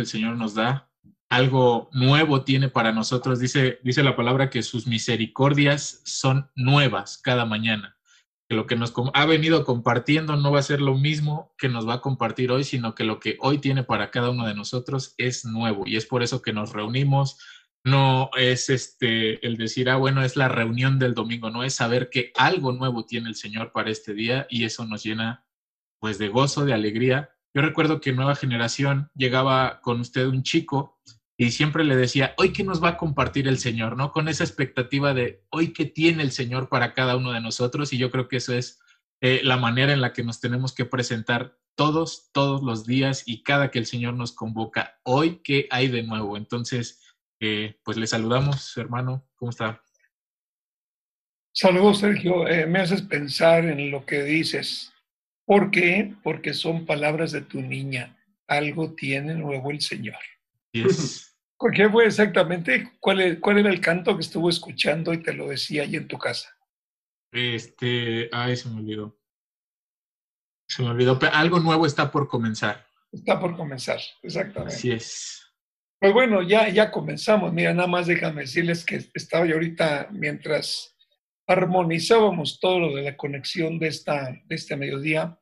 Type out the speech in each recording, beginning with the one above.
el Señor nos da. Algo nuevo tiene para nosotros. Dice, dice la palabra que sus misericordias son nuevas cada mañana. Que lo que nos ha venido compartiendo no va a ser lo mismo que nos va a compartir hoy, sino que lo que hoy tiene para cada uno de nosotros es nuevo. Y es por eso que nos reunimos, no es este el decir, ah, bueno, es la reunión del domingo, no es saber que algo nuevo tiene el Señor para este día y eso nos llena pues de gozo, de alegría. Yo recuerdo que Nueva Generación llegaba con usted un chico y siempre le decía, hoy qué nos va a compartir el Señor, ¿no? Con esa expectativa de hoy qué tiene el Señor para cada uno de nosotros y yo creo que eso es eh, la manera en la que nos tenemos que presentar todos, todos los días y cada que el Señor nos convoca, hoy qué hay de nuevo. Entonces, eh, pues le saludamos, hermano. ¿Cómo está? Saludos, Sergio. Eh, me haces pensar en lo que dices. ¿Por qué? Porque son palabras de tu niña. Algo tiene nuevo el Señor. Yes. ¿Qué fue exactamente? ¿Cuál, ¿Cuál era el canto que estuvo escuchando y te lo decía ahí en tu casa? Este, ay, se me olvidó. Se me olvidó. algo nuevo está por comenzar. Está por comenzar, exactamente. Así es. Pues bueno, ya, ya comenzamos. Mira, nada más déjame decirles que estaba yo ahorita mientras armonizábamos todo lo de la conexión de, esta, de este mediodía,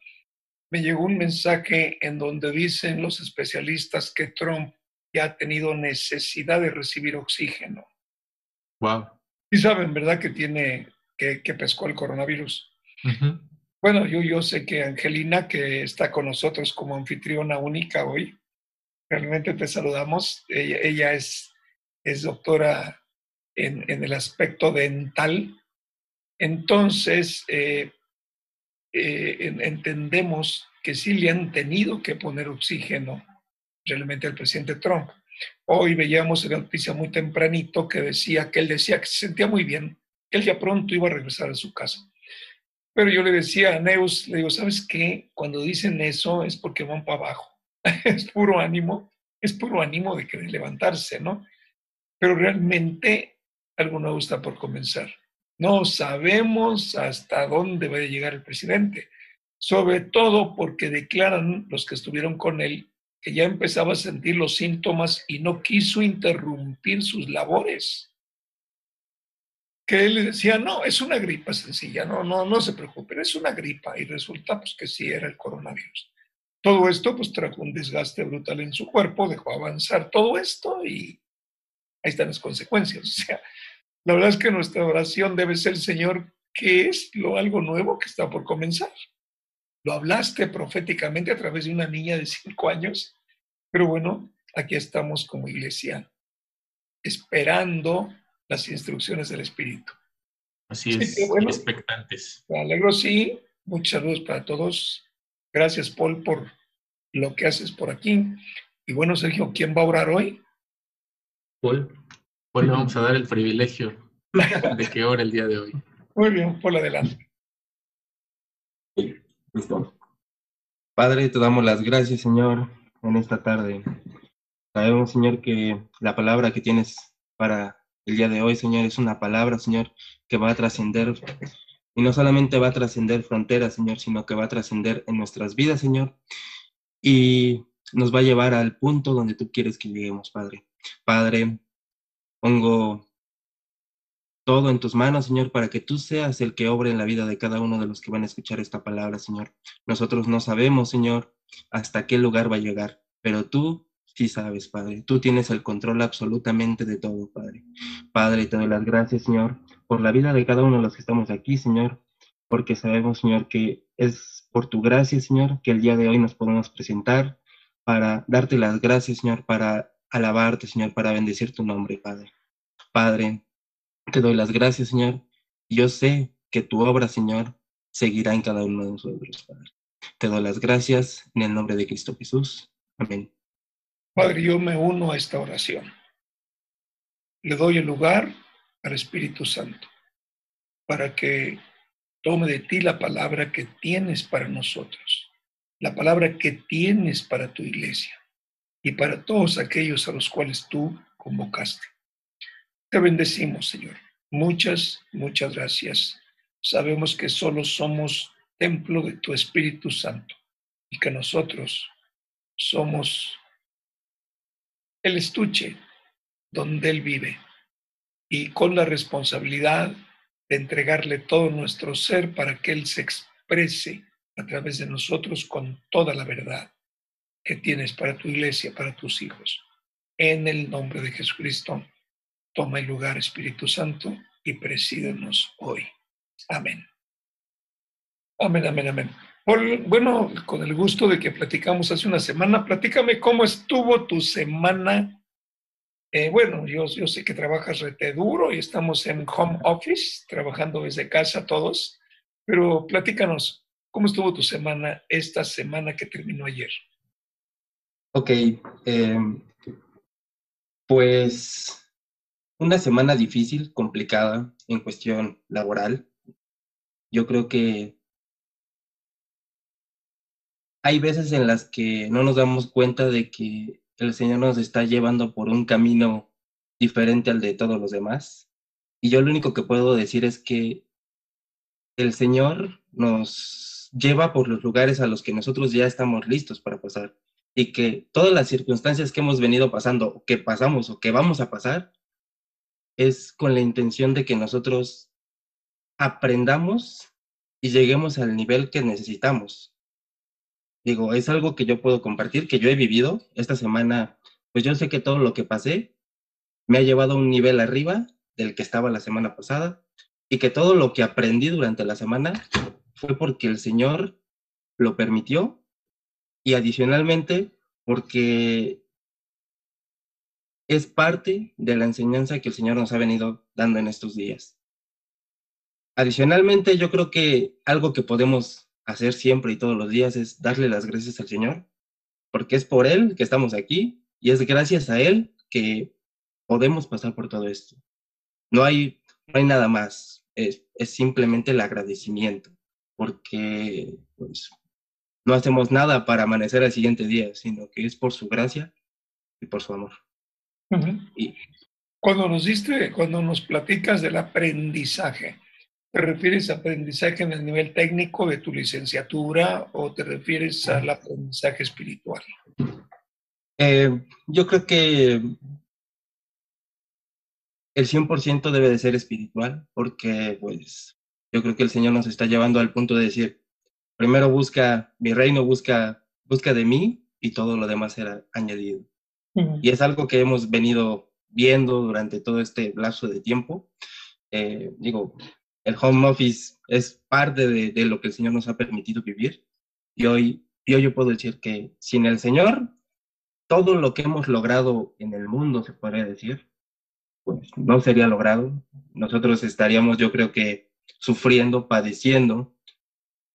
me llegó un mensaje en donde dicen los especialistas que Trump ya ha tenido necesidad de recibir oxígeno. Wow. Y saben, ¿verdad? Que tiene, que, que pescó el coronavirus. Bueno, yo, yo sé que Angelina, que está con nosotros como anfitriona única hoy, realmente te saludamos. Ella, es, es doctora en, en, el aspecto dental. Entonces, eh, eh, entendemos que sí le han tenido que poner oxígeno realmente al presidente Trump. Hoy veíamos en la noticia muy tempranito que decía que él decía que se sentía muy bien, que él ya pronto iba a regresar a su casa. Pero yo le decía a Neus, le digo, ¿sabes qué? Cuando dicen eso es porque van para abajo. es puro ánimo, es puro ánimo de querer levantarse, ¿no? Pero realmente algo nuevo está por comenzar. No sabemos hasta dónde va a llegar el presidente, sobre todo porque declaran los que estuvieron con él que ya empezaba a sentir los síntomas y no quiso interrumpir sus labores. Que él le decía, no, es una gripa sencilla, no, no, no se preocupen, es una gripa. Y resulta pues, que sí era el coronavirus. Todo esto pues trajo un desgaste brutal en su cuerpo, dejó avanzar todo esto y ahí están las consecuencias. O sea, la verdad es que nuestra oración debe ser, Señor, ¿qué es lo algo nuevo que está por comenzar? Lo hablaste proféticamente a través de una niña de cinco años, pero bueno, aquí estamos como iglesia, esperando las instrucciones del Espíritu. Así es, expectantes. Me alegro, sí. Muchos saludos para todos. Gracias, Paul, por lo que haces por aquí. Y bueno, Sergio, ¿quién va a orar hoy? Paul. Paul le vamos a dar el privilegio de que ore el día de hoy. Muy bien, Paul, adelante. Listo. Padre, te damos las gracias, Señor, en esta tarde. Sabemos, Señor, que la palabra que tienes para el día de hoy, Señor, es una palabra, Señor, que va a trascender y no solamente va a trascender fronteras, Señor, sino que va a trascender en nuestras vidas, Señor, y nos va a llevar al punto donde tú quieres que lleguemos, Padre. Padre, pongo todo en tus manos, Señor, para que tú seas el que obre en la vida de cada uno de los que van a escuchar esta palabra, Señor. Nosotros no sabemos, Señor, hasta qué lugar va a llegar, pero tú sí sabes, Padre. Tú tienes el control absolutamente de todo, Padre. Padre, te doy las gracias, Señor, por la vida de cada uno de los que estamos aquí, Señor, porque sabemos, Señor, que es por tu gracia, Señor, que el día de hoy nos podemos presentar para darte las gracias, Señor, para alabarte, Señor, para bendecir tu nombre, Padre. Padre, te doy las gracias, Señor. Yo sé que tu obra, Señor, seguirá en cada uno de nosotros, Padre. Te doy las gracias en el nombre de Cristo Jesús. Amén. Padre, yo me uno a esta oración. Le doy el lugar al Espíritu Santo para que tome de ti la palabra que tienes para nosotros, la palabra que tienes para tu iglesia y para todos aquellos a los cuales tú convocaste. Te bendecimos, Señor. Muchas, muchas gracias. Sabemos que solo somos templo de tu Espíritu Santo y que nosotros somos el estuche donde Él vive y con la responsabilidad de entregarle todo nuestro ser para que Él se exprese a través de nosotros con toda la verdad que tienes para tu iglesia, para tus hijos. En el nombre de Jesucristo, toma el lugar, Espíritu Santo, y presídenos hoy. Amén. Amén, amén, amén. bueno, con el gusto de que platicamos hace una semana, platícame cómo estuvo tu semana. Eh, bueno, yo, yo sé que trabajas rete duro y estamos en home office, trabajando desde casa todos, pero platícanos, ¿cómo estuvo tu semana esta semana que terminó ayer? Ok, eh, pues una semana difícil, complicada en cuestión laboral. Yo creo que hay veces en las que no nos damos cuenta de que el Señor nos está llevando por un camino diferente al de todos los demás. Y yo lo único que puedo decir es que el Señor nos lleva por los lugares a los que nosotros ya estamos listos para pasar. Y que todas las circunstancias que hemos venido pasando, que pasamos o que vamos a pasar, es con la intención de que nosotros aprendamos y lleguemos al nivel que necesitamos. Digo, es algo que yo puedo compartir, que yo he vivido esta semana, pues yo sé que todo lo que pasé me ha llevado a un nivel arriba del que estaba la semana pasada y que todo lo que aprendí durante la semana fue porque el Señor lo permitió y adicionalmente porque es parte de la enseñanza que el Señor nos ha venido dando en estos días. Adicionalmente, yo creo que algo que podemos hacer siempre y todos los días es darle las gracias al Señor, porque es por Él que estamos aquí y es gracias a Él que podemos pasar por todo esto. No hay, no hay nada más, es, simplemente el agradecimiento, porque pues, no hacemos nada para amanecer al siguiente día, sino que es por su gracia y por su amor y cuando nos diste, cuando nos platicas del aprendizaje, ¿te refieres a aprendizaje en el nivel técnico de tu licenciatura o te refieres al aprendizaje espiritual? Eh, yo creo que el 100% debe de ser espiritual, porque pues yo creo que el Señor nos está llevando al punto de decir, primero busca mi reino, busca, busca de mí y todo lo demás será añadido. Y es algo que hemos venido viendo durante todo este lapso de tiempo. Eh, digo, el home office es parte de, lo que el Señor nos ha permitido vivir. Y hoy, y yo puedo decir que sin el Señor, todo lo que hemos logrado en el mundo, se podría decir, pues no sería logrado. Nosotros estaríamos, yo creo que, sufriendo, padeciendo.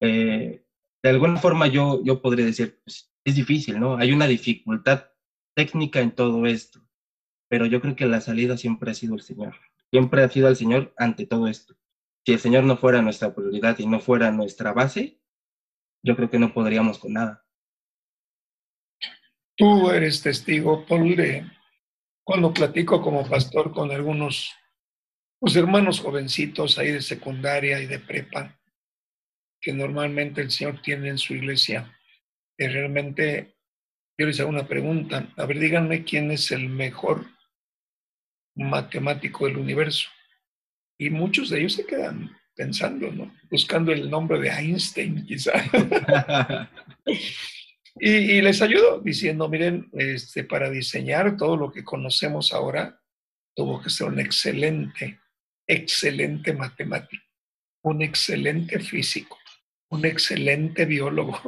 Eh, de alguna forma yo, yo podría decir, pues, es difícil, ¿no? Hay una dificultad técnica en todo esto, pero yo creo que la salida siempre ha sido el Señor. Siempre ha sido el Señor ante todo esto. Si el Señor no fuera nuestra prioridad y no fuera nuestra base, yo creo que no podríamos con nada. Tú eres testigo, Paul, de cuando platico como pastor con algunos pues, hermanos jovencitos ahí de secundaria y de prepa, que normalmente el Señor tiene en su iglesia, que realmente yo les hago una pregunta. A ver, díganme quién es el mejor matemático del universo. Y muchos de ellos se quedan pensando, ¿no? Buscando el nombre de Einstein, quizá. y, les ayudo diciendo, miren, este, para diseñar todo lo que conocemos ahora, tuvo que ser un excelente, excelente matemático, un excelente físico, un excelente biólogo,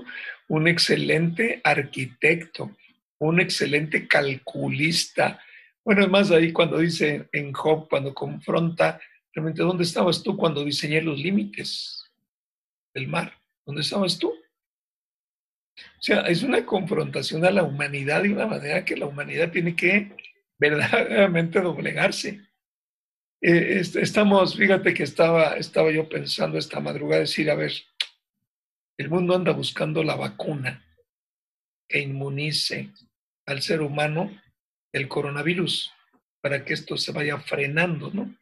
un excelente arquitecto, un excelente calculista. Bueno, además ahí cuando dice en Job, cuando confronta, realmente, ¿dónde estabas tú cuando diseñé los límites del mar? ¿Dónde estabas tú? O sea, es una confrontación a la humanidad de una manera que la humanidad tiene que verdaderamente doblegarse. Eh, estamos, fíjate que estaba, estaba yo pensando esta madrugada, decir, a ver, el mundo anda buscando la vacuna que inmunice al ser humano el coronavirus para que esto se vaya frenando, ¿no?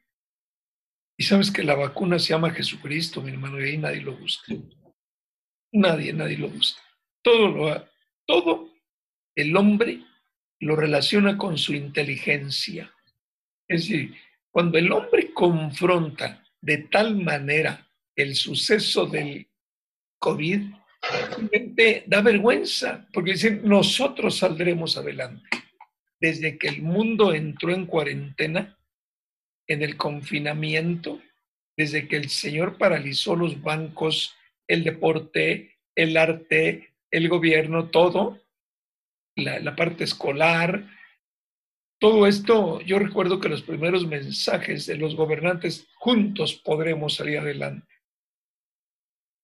Y sabes que la vacuna se llama Jesucristo, mi hermano, y ahí nadie lo busca. Nadie, nadie lo busca. Todo lo todo el hombre lo relaciona con su inteligencia. Es decir, cuando el hombre confronta de tal manera el suceso del COVID, da vergüenza, porque dicen, nosotros saldremos adelante. Desde que el mundo entró en cuarentena, en el confinamiento, desde que el Señor paralizó los bancos, el deporte, el arte, el gobierno, todo, la, parte escolar, todo esto, yo recuerdo que los primeros mensajes de los gobernantes, juntos podremos salir adelante.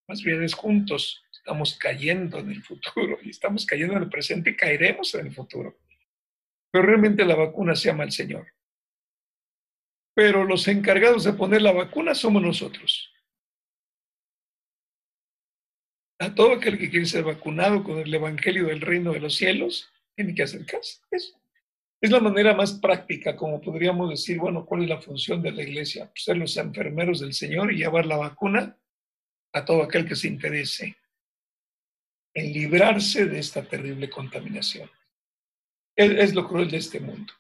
Más bien es juntos, estamos cayendo en el futuro y estamos cayendo en el presente y caeremos en el futuro. Pero realmente la vacuna se llama el Señor. Pero los encargados de poner la vacuna somos nosotros. A todo aquel que quiere ser vacunado con el Evangelio del Reino de los Cielos, tiene que acercarse. Es, es la manera más práctica, como podríamos decir, bueno, ¿cuál es la función de la iglesia? Pues ser los enfermeros del Señor y llevar la vacuna a todo aquel que se interese en librarse de esta terrible contaminación. Es, lo cruel de este mundo.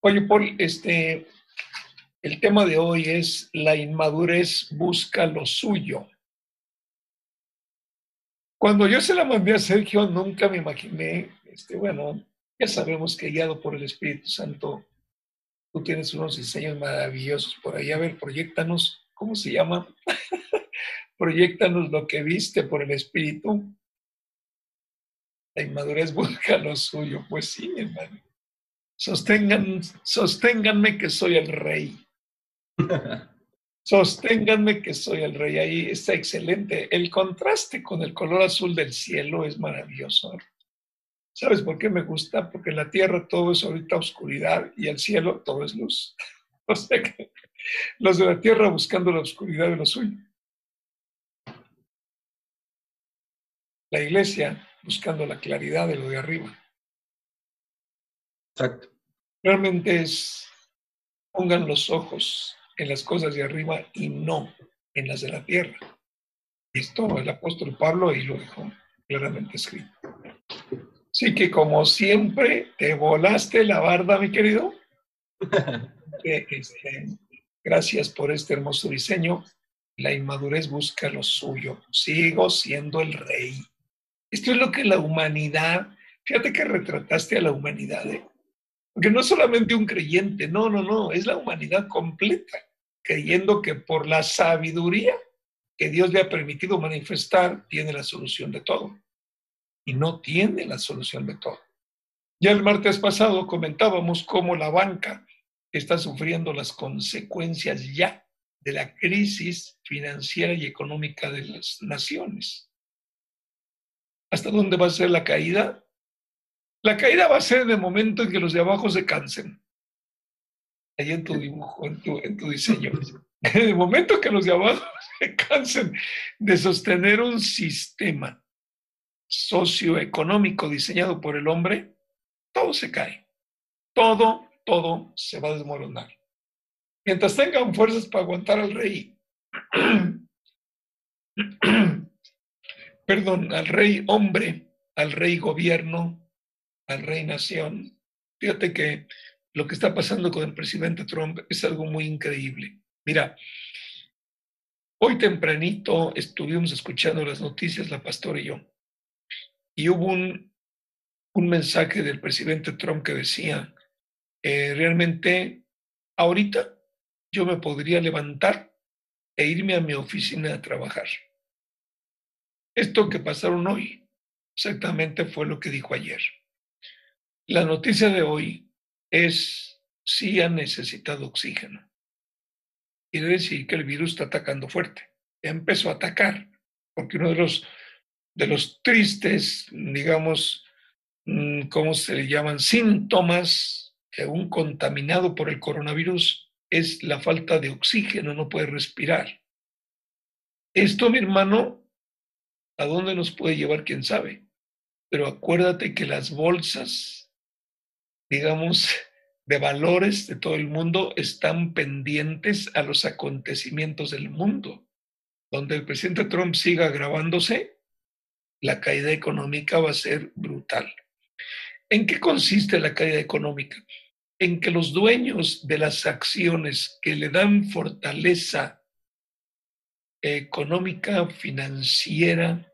Oye, Paul, este, el tema de hoy es la inmadurez busca lo suyo. Cuando yo se la mandé a Sergio, nunca me imaginé, este, bueno, ya sabemos que guiado por el Espíritu Santo, tú tienes unos diseños maravillosos por ahí. A ver, proyectanos, ¿cómo se llama? proyectanos lo que viste por el Espíritu. La inmadurez busca lo suyo. Pues sí, hermano. Sostengan, sosténganme que soy el rey. Sosténganme que soy el rey. Ahí está excelente. El contraste con el color azul del cielo es maravilloso. ¿Sabes por qué me gusta? Porque en la tierra todo es ahorita oscuridad y el cielo todo es luz. O sea que los de la tierra buscando la oscuridad de lo suyo. La iglesia buscando la claridad de lo de arriba. Exacto. Realmente es, pongan los ojos en las cosas de arriba y no en las de la tierra. Esto el apóstol Pablo ahí lo dejó claramente escrito. Así que como siempre, te volaste la barda, mi querido. Este, gracias por este hermoso diseño. La inmadurez busca lo suyo. Sigo siendo el rey. Esto es lo que la humanidad, fíjate que retrataste a la humanidad, ¿eh? Porque no solamente un creyente, no, no, no, es la humanidad completa, creyendo que por la sabiduría que Dios le ha permitido manifestar, tiene la solución de todo. Y no tiene la solución de todo. Ya el martes pasado comentábamos cómo la banca está sufriendo las consecuencias ya de la crisis financiera y económica de las naciones. ¿Hasta dónde va a ser la caída? La caída va a ser en el momento en que los de abajo se cansen. Ahí en tu dibujo, en tu, en tu diseño. En el momento que los de abajo se cansen de sostener un sistema socioeconómico diseñado por el hombre, todo se cae. Todo, todo se va a desmoronar. Mientras tengan fuerzas para aguantar al rey, perdón, al rey hombre, al rey gobierno, al rey nación. Fíjate que lo que está pasando con el presidente Trump es algo muy increíble. Mira, hoy tempranito estuvimos escuchando las noticias, la pastora y yo, y hubo un, mensaje del presidente Trump que decía, eh, realmente ahorita yo me podría levantar e irme a mi oficina a trabajar. Esto que pasaron hoy exactamente fue lo que dijo ayer. La noticia de hoy es si han necesitado oxígeno. Quiere decir que el virus está atacando fuerte. Empezó a atacar, porque uno de los, de los tristes, digamos, mm, ¿cómo se le llaman? Síntomas de un contaminado por el coronavirus es la falta de oxígeno, no puede respirar. Esto, mi hermano, ¿a dónde nos puede llevar? ¿Quién sabe? Pero acuérdate que las bolsas digamos, de valores de todo el mundo están pendientes a los acontecimientos del mundo. Donde el presidente Trump siga agravándose, la caída económica va a ser brutal. ¿En qué consiste la caída económica? En que los dueños de las acciones que le dan fortaleza económica, financiera,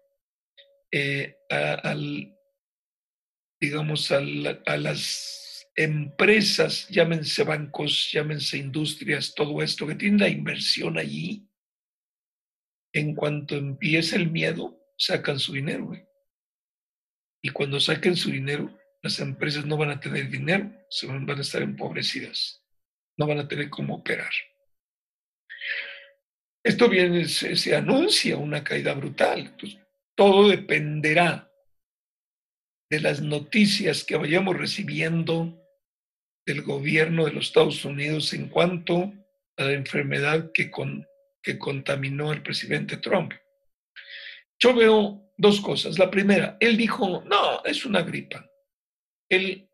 eh, al, digamos, a, las empresas, llámense bancos, llámense industrias, todo esto, que tiene la inversión allí, en cuanto empieza el miedo, sacan su dinero. Y cuando saquen su dinero, las empresas no van a tener dinero, se van, a estar empobrecidas, no van a tener cómo operar. Esto viene, se, anuncia una caída brutal. Todo dependerá de las noticias que vayamos recibiendo del gobierno de los Estados Unidos en cuanto a la enfermedad que, que contaminó al presidente Trump. Yo veo dos cosas. La primera, él dijo, no, es una gripa. Él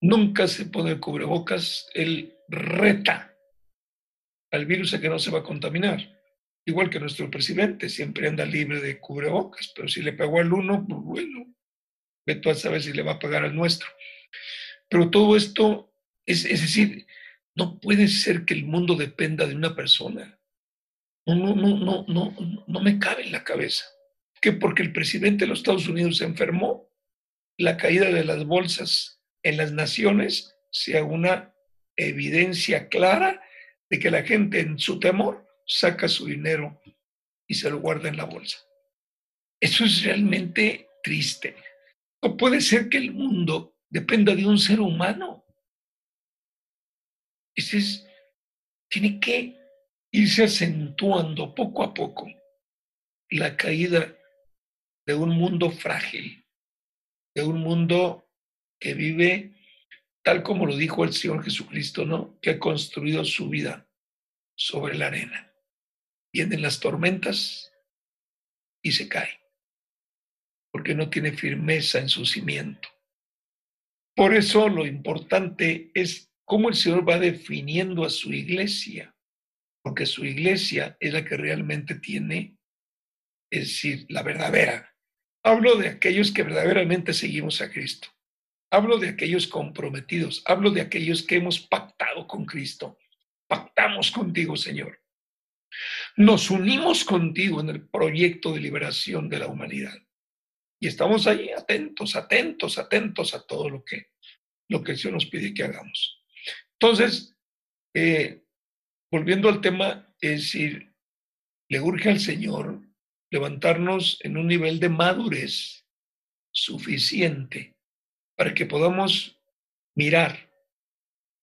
nunca se pone cubrebocas, él reta al virus a que no se va a contaminar. Igual que nuestro presidente, siempre anda libre de cubrebocas, pero si le pegó al uno, pues bueno, ve tú a saber si le va a pagar al nuestro. Pero todo esto, es, es decir, no puede ser que el mundo dependa de una persona. No, no, no, no, no, no me cabe en la cabeza. Que porque el presidente de los Estados Unidos se enfermó, la caída de las bolsas en las naciones sea una evidencia clara de que la gente en su temor saca su dinero y se lo guarda en la bolsa. Eso es realmente triste. No puede ser que el mundo dependa de un ser humano. Ese es, tiene que irse acentuando poco a poco la caída de un mundo frágil, de un mundo que vive tal como lo dijo el Señor Jesucristo, ¿no? Que ha construido su vida sobre la arena. Vienen las tormentas y se cae porque no tiene firmeza en su cimiento. Por eso lo importante es cómo el Señor va definiendo a su iglesia, porque su iglesia es la que realmente tiene, es decir, la verdadera. Hablo de aquellos que verdaderamente seguimos a Cristo. Hablo de aquellos comprometidos. Hablo de aquellos que hemos pactado con Cristo. Pactamos contigo, Señor. Nos unimos contigo en el proyecto de liberación de la humanidad. Y estamos ahí atentos, atentos, atentos a todo lo que, lo que el Señor nos pide que hagamos. Entonces, eh, volviendo al tema, es decir, le urge al Señor levantarnos en un nivel de madurez suficiente para que podamos mirar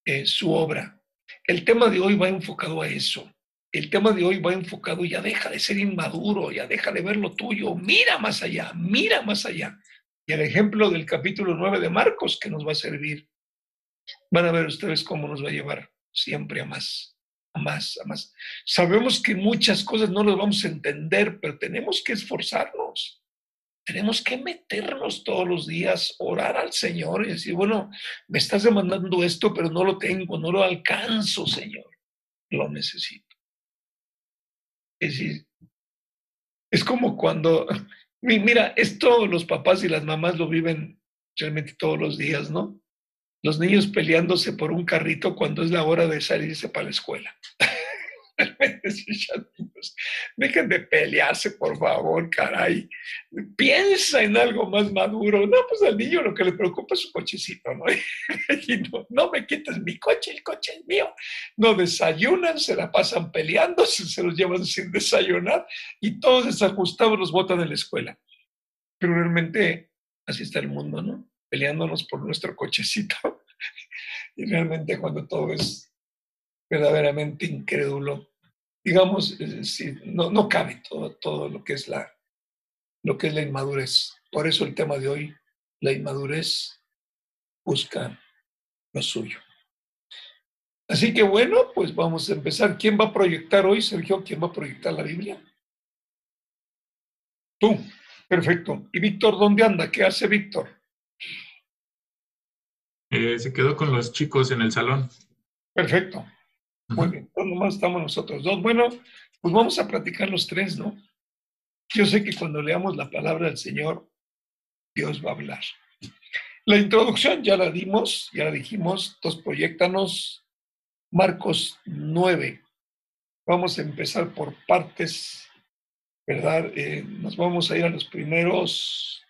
eh, su obra. El tema de hoy va enfocado a eso el tema de hoy va enfocado, ya deja de ser inmaduro, ya deja de ver lo tuyo, mira más allá, mira más allá. Y el ejemplo del capítulo 9 de Marcos que nos va a servir, van a ver ustedes cómo nos va a llevar siempre a más, a más, a más. Sabemos que muchas cosas no las vamos a entender, pero tenemos que esforzarnos. Tenemos que meternos todos los días, orar al Señor y decir, bueno, me estás demandando esto, pero no lo tengo, no lo alcanzo, Señor. Lo necesito. Es decir, es como cuando, mira, esto los papás y las mamás lo viven realmente todos los días, ¿no? Los niños peleándose por un carrito cuando es la hora de salirse para la escuela. Dejen de pelearse, por favor, caray. Piensa en algo más maduro. No, pues al niño lo que le preocupa es su cochecito, ¿no? no, me quites mi coche, el coche es mío. No desayunan, se la pasan peleando, se, los llevan sin desayunar y todos desajustados los botan en la escuela. Pero realmente así está el mundo, ¿no? Peleándonos por nuestro cochecito. y realmente cuando todo es verdaderamente incrédulo, digamos, no, no cabe todo, todo lo, que es la, lo que es la inmadurez. Por eso el tema de hoy, la inmadurez busca lo suyo. Así que bueno, pues vamos a empezar. ¿Quién va a proyectar hoy, Sergio? ¿Quién va a proyectar la Biblia? Tú, perfecto. ¿Y Víctor dónde anda? ¿Qué hace Víctor? Eh, se quedó con los chicos en el salón. Perfecto. Muy bien, pues nomás estamos nosotros dos. Bueno, pues vamos a platicar los tres, ¿no? Yo sé que cuando leamos la palabra del Señor, Dios va a hablar. La introducción ya la dimos, ya la dijimos, entonces proyectanos Marcos 9. Vamos a empezar por partes, ¿verdad? Eh, nos vamos a ir a los primeros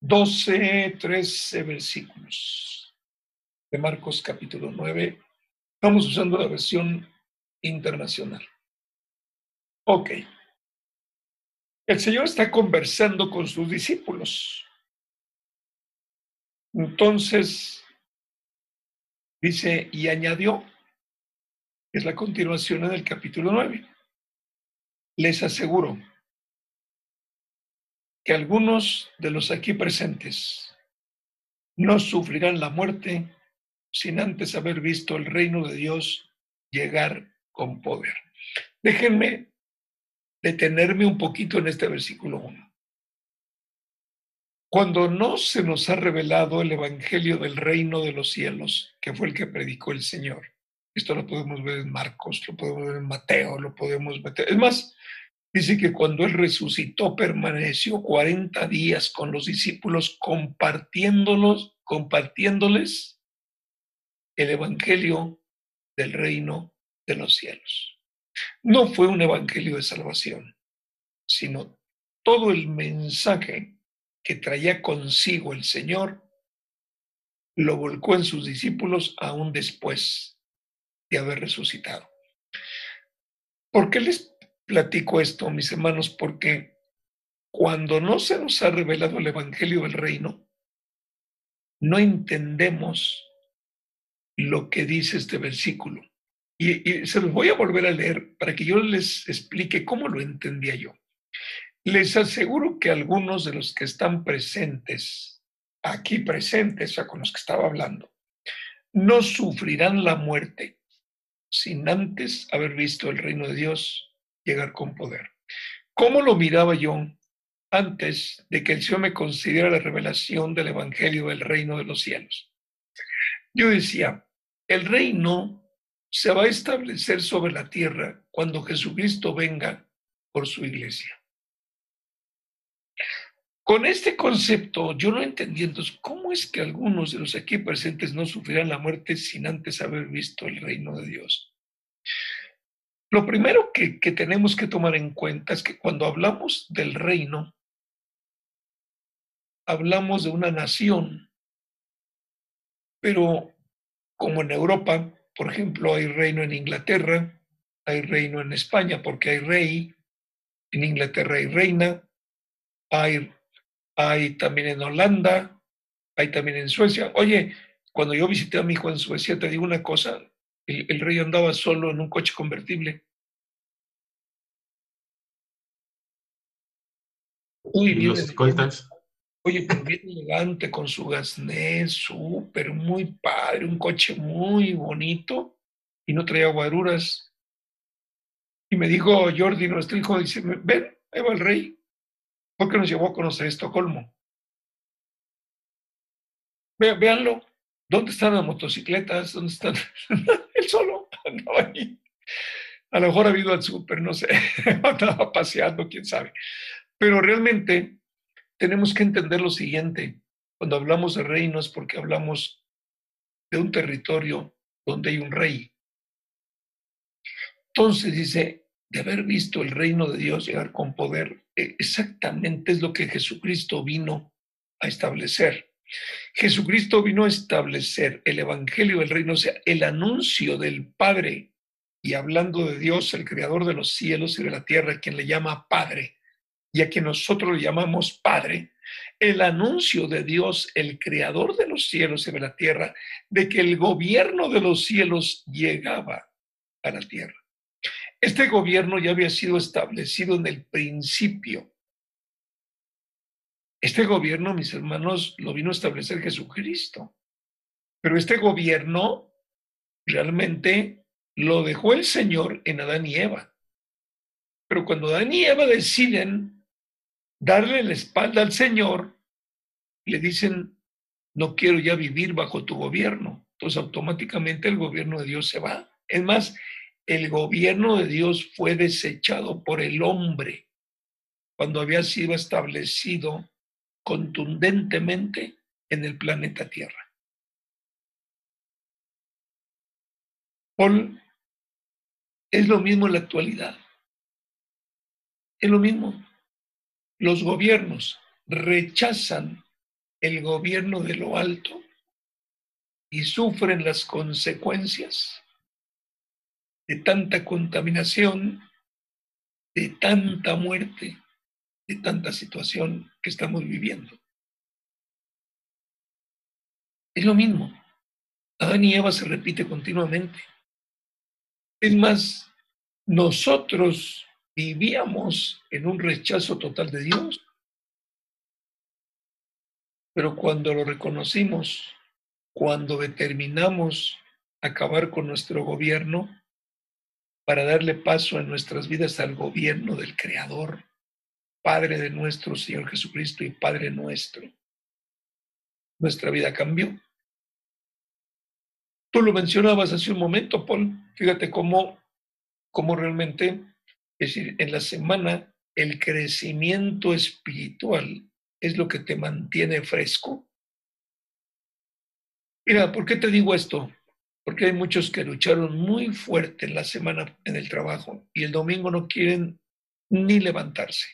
12, 13 versículos de Marcos capítulo 9. Estamos usando la versión internacional. Ok. El Señor está conversando con sus discípulos. Entonces, dice, y añadió, es la continuación del capítulo 9. Les aseguro que algunos de los aquí presentes no sufrirán la muerte sin antes haber visto el reino de Dios llegar con poder. Déjenme detenerme un poquito en este versículo 1. Cuando no se nos ha revelado el Evangelio del reino de los cielos, que fue el que predicó el Señor. Esto lo podemos ver en Marcos, lo podemos ver en Mateo, lo podemos ver. Es más, dice que cuando Él resucitó permaneció 40 días con los discípulos compartiéndolos, compartiéndoles el Evangelio del reino de los cielos. No fue un Evangelio de salvación, sino todo el mensaje que traía consigo el Señor, lo volcó en sus discípulos aún después de haber resucitado. ¿Por qué les platico esto, mis hermanos? Porque cuando no se nos ha revelado el Evangelio del Reino, no entendemos lo que dice este versículo. Y, se los voy a volver a leer para que yo les explique cómo lo entendía yo. Les aseguro que algunos de los que están presentes, aquí presentes, o sea, con los que estaba hablando, no sufrirán la muerte sin antes haber visto el reino de Dios llegar con poder. ¿Cómo lo miraba yo antes de que el Señor me considera la revelación del Evangelio del reino de los cielos? Yo decía, el reino se va a establecer sobre la tierra cuando Jesucristo venga por su iglesia. Con este concepto, yo no entendí cómo es que algunos de los aquí presentes no sufrirán la muerte sin antes haber visto el reino de Dios. Lo primero que, que tenemos que tomar en cuenta es que cuando hablamos del reino, hablamos de una nación, pero como en Europa, por ejemplo, hay reino en Inglaterra, hay reino en España porque hay rey, en Inglaterra hay reina, hay hay también en Holanda, hay también en Suecia. Oye, cuando yo visité a mi hijo en Suecia, te digo una cosa, el, rey andaba solo en un coche convertible. Uy, bien, los escoltas. Oye, pero bien elegante, con su gasné, súper, muy padre, un coche muy bonito y no traía guaruras. Y me dijo Jordi, nuestro hijo, dice, ven, ahí va el rey porque nos llevó a conocer Estocolmo. véanlo. ¿Dónde están las motocicletas? ¿Dónde están? Él solo andaba ahí. A lo mejor ha habido al súper, no sé. Andaba paseando, quién sabe. Pero realmente tenemos que entender lo siguiente. Cuando hablamos de reinos, porque hablamos de un territorio donde hay un rey. Entonces dice, de haber visto el reino de Dios llegar con poder, e, exactamente es lo que Jesucristo vino a establecer. Jesucristo vino a establecer el Evangelio del reino, o sea, el anuncio del Padre, y hablando de Dios, el creador de los cielos y de la tierra, quien le llama Padre, y a quien nosotros le llamamos Padre, el anuncio de Dios, el creador de los cielos y de la tierra, de que el gobierno de los cielos llegaba a la tierra. Este gobierno ya había sido establecido en el principio. Este gobierno, mis hermanos, lo vino a establecer Jesucristo. Pero este gobierno realmente lo dejó el Señor en Adán y Eva. Pero cuando Adán y Eva deciden darle la espalda al Señor, le dicen, no quiero ya vivir bajo tu gobierno. Entonces automáticamente el gobierno de Dios se va. Es más, el gobierno de Dios fue desechado por el hombre cuando había sido establecido contundentemente en el planeta Tierra. Paul, es lo mismo en la actualidad. Es lo mismo. Los gobiernos rechazan el gobierno de lo alto y sufren las consecuencias de tanta contaminación, de tanta muerte, de tanta situación que estamos viviendo. Es lo mismo. Adán y Eva se repite continuamente. Es más, nosotros vivíamos en un rechazo total de Dios, pero cuando lo reconocimos, cuando determinamos acabar con nuestro gobierno para darle paso en nuestras vidas al gobierno del Creador, Padre de nuestro Señor Jesucristo y Padre nuestro, nuestra vida cambió. Tú lo mencionabas hace un momento, Paul. Fíjate cómo, cómo realmente, es decir, en la semana el crecimiento espiritual es lo que te mantiene fresco. Mira, ¿por qué te digo esto? Porque hay muchos que lucharon muy fuerte en la semana en el trabajo y el domingo no quieren ni levantarse.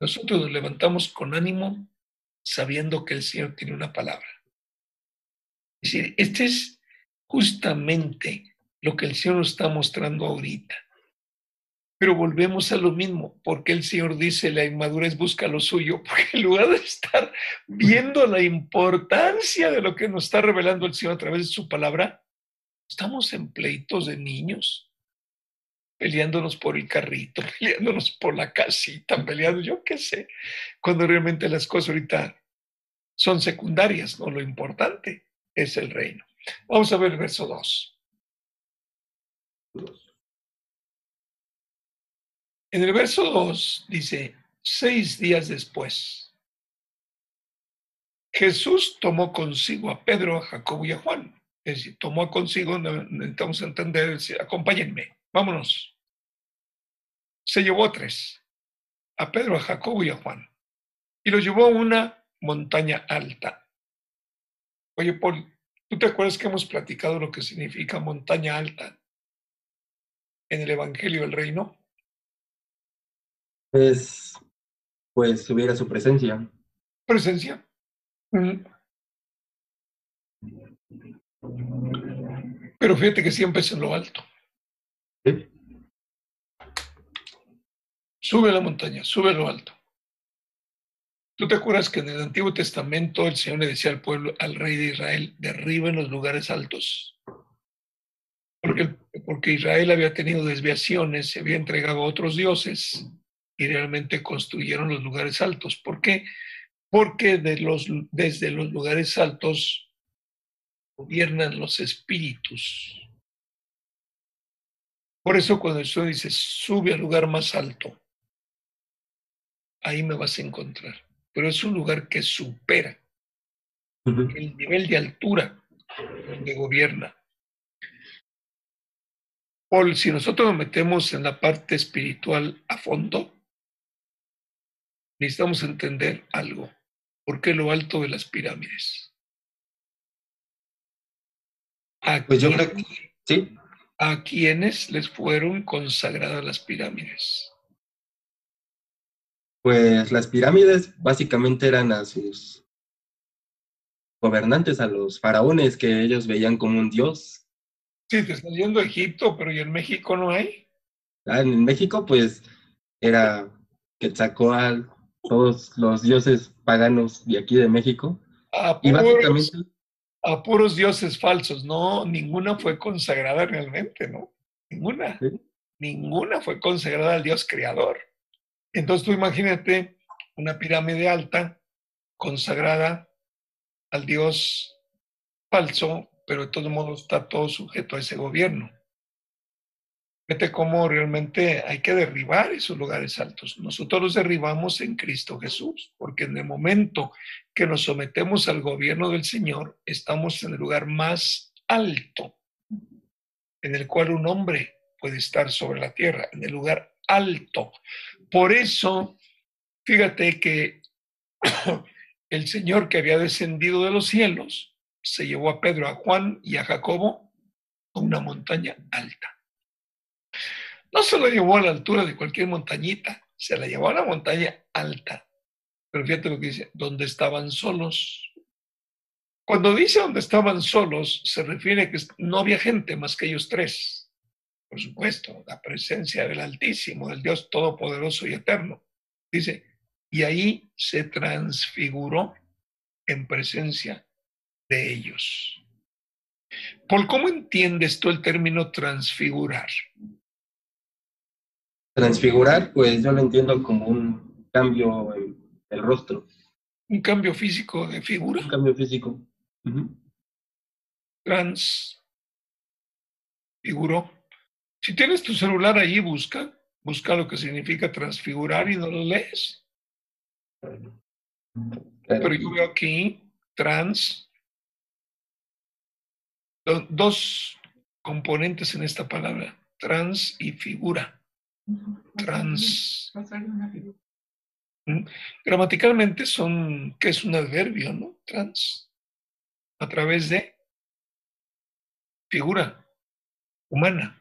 Nosotros nos levantamos con ánimo sabiendo que el Señor tiene una palabra. Es decir, este es justamente lo que el Señor nos está mostrando ahorita. Pero volvemos a lo mismo, porque el Señor dice, la inmadurez busca lo suyo, porque en lugar de estar viendo la importancia de lo que nos está revelando el Señor a través de su palabra, estamos en pleitos de niños, peleándonos por el carrito, peleándonos por la casita, peleando, yo qué sé, cuando realmente las cosas ahorita son secundarias, no lo importante es el reino. Vamos a ver el verso 2. En el verso 2 dice, seis días después, Jesús tomó consigo a Pedro, a Jacobo y a Juan. Es decir, tomó consigo, necesitamos entender, acompáñenme, vámonos. Se llevó tres, a Pedro, a Jacobo y a Juan, y los llevó a una montaña alta. Oye, Paul, ¿tú te acuerdas que hemos platicado lo que significa montaña alta en el Evangelio del Reino? pues, pues hubiera su presencia. Presencia. Pero fíjate que siempre es en lo alto. Sube a la montaña, sube a lo alto. ¿Tú te acuerdas que en el Antiguo Testamento el Señor le decía al pueblo, al rey de Israel, derriben los lugares altos? Porque, porque Israel había tenido desviaciones, se había entregado a otros dioses y realmente construyeron los lugares altos. ¿Por qué? Porque de los, desde los lugares altos gobiernan los espíritus. Por eso cuando Señor dice, sube al lugar más alto, ahí me vas a encontrar. Pero es un lugar que supera el nivel de altura donde gobierna. Paul, si nosotros nos metemos en la parte espiritual a fondo, necesitamos entender algo. ¿Por qué lo alto de las pirámides? ¿A pues yo creo que, sí. ¿A quiénes les fueron consagradas las pirámides? Pues las pirámides básicamente eran a sus gobernantes, a los faraones que ellos veían como un dios. Sí, te estás yendo a Egipto, pero ¿y en México no hay? Ah, en México, pues era Quetzalcóatl, todos los dioses paganos de aquí de México. A puros, a puros dioses falsos, no, ninguna fue consagrada realmente, ¿no? Ninguna. Ninguna fue consagrada al Dios creador. Entonces tú imagínate una pirámide alta consagrada al Dios falso, pero de todos modos está todo sujeto a ese gobierno. Fíjate cómo realmente hay que derribar esos lugares altos. Nosotros los derribamos en Cristo Jesús, porque en el momento que nos sometemos al gobierno del Señor, estamos en el lugar más alto, en el cual un hombre puede estar sobre la tierra, en el lugar alto. Por eso, fíjate que el Señor que había descendido de los cielos se llevó a Pedro, a Juan y a Jacobo a una montaña alta. No se lo llevó a la altura de cualquier montañita, se la llevó a una montaña alta. Pero fíjate lo que dice, donde estaban solos. Cuando dice donde estaban solos, se refiere a que no había gente más que ellos tres. Por supuesto, la presencia del Altísimo, del Dios Todopoderoso y Eterno. Dice, y ahí se transfiguró en presencia de ellos. ¿Por cómo entiendes tú el término transfigurar? Transfigurar, pues yo lo entiendo como un cambio en el rostro. Un cambio físico de figura. Un cambio físico. Transfiguró. Si tienes tu celular allí, busca, busca lo que significa transfigurar y no lo lees. Pero yo veo aquí trans, dos componentes en esta palabra, trans y figura. Trans. ¿Mm? Gramaticalmente son, ¿qué es un adverbio, no? Trans. A través de figura humana.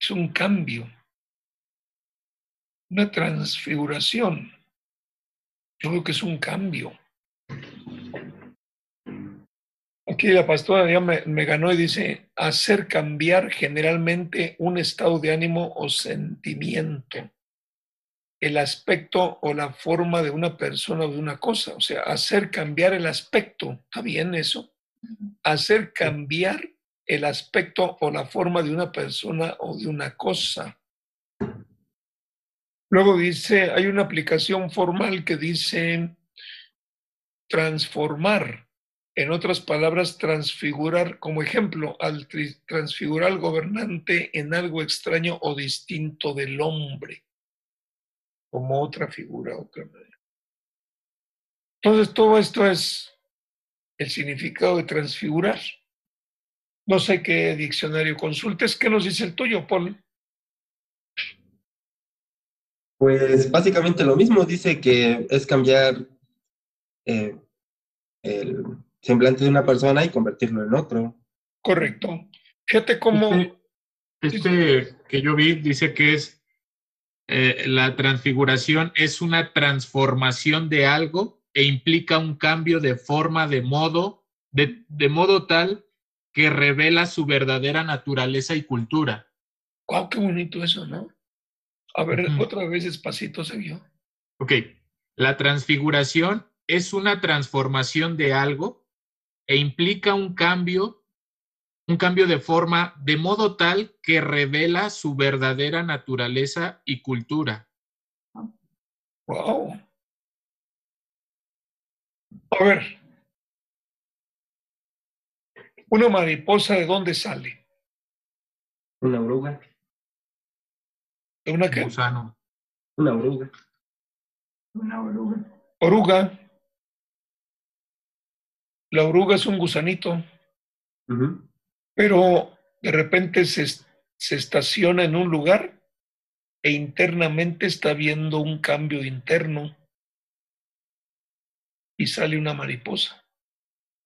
Es un cambio. Una transfiguración. Yo creo que es un cambio. Aquí la pastora ya me, me, ganó y dice, hacer cambiar generalmente un estado de ánimo o sentimiento, el aspecto o la forma de una persona o de una cosa. O sea, hacer cambiar el aspecto. ¿Está bien eso? Hacer cambiar el aspecto o la forma de una persona o de una cosa. Luego dice, hay una aplicación formal que dice transformar en otras palabras, transfigurar, como ejemplo, al transfigurar al gobernante en algo extraño o distinto del hombre, como otra figura, otra manera. Entonces, todo esto es el significado de transfigurar. No sé qué diccionario consultes. ¿Qué nos dice el tuyo, Paul? Pues básicamente lo mismo, dice que es cambiar eh, el, semblante de una persona y convertirlo en otro. Correcto. Fíjate cómo... Este, este que yo vi dice que es eh, la transfiguración es una transformación de algo e implica un cambio de forma, de modo, de, de modo tal que revela su verdadera naturaleza y cultura. ¡Guau, qué bonito eso, ¿no? A ver, otra vez despacito se vio. Ok, la transfiguración es una transformación de algo e implica un cambio, un cambio de forma de modo tal que revela su verdadera naturaleza y cultura. Wow. A ver, una mariposa de dónde sale? Una oruga. ¿De una qué? Gusano. Una oruga. Una oruga. Oruga. La oruga es un gusanito, pero de repente se, se estaciona en un lugar e internamente está viendo un cambio interno y sale una mariposa.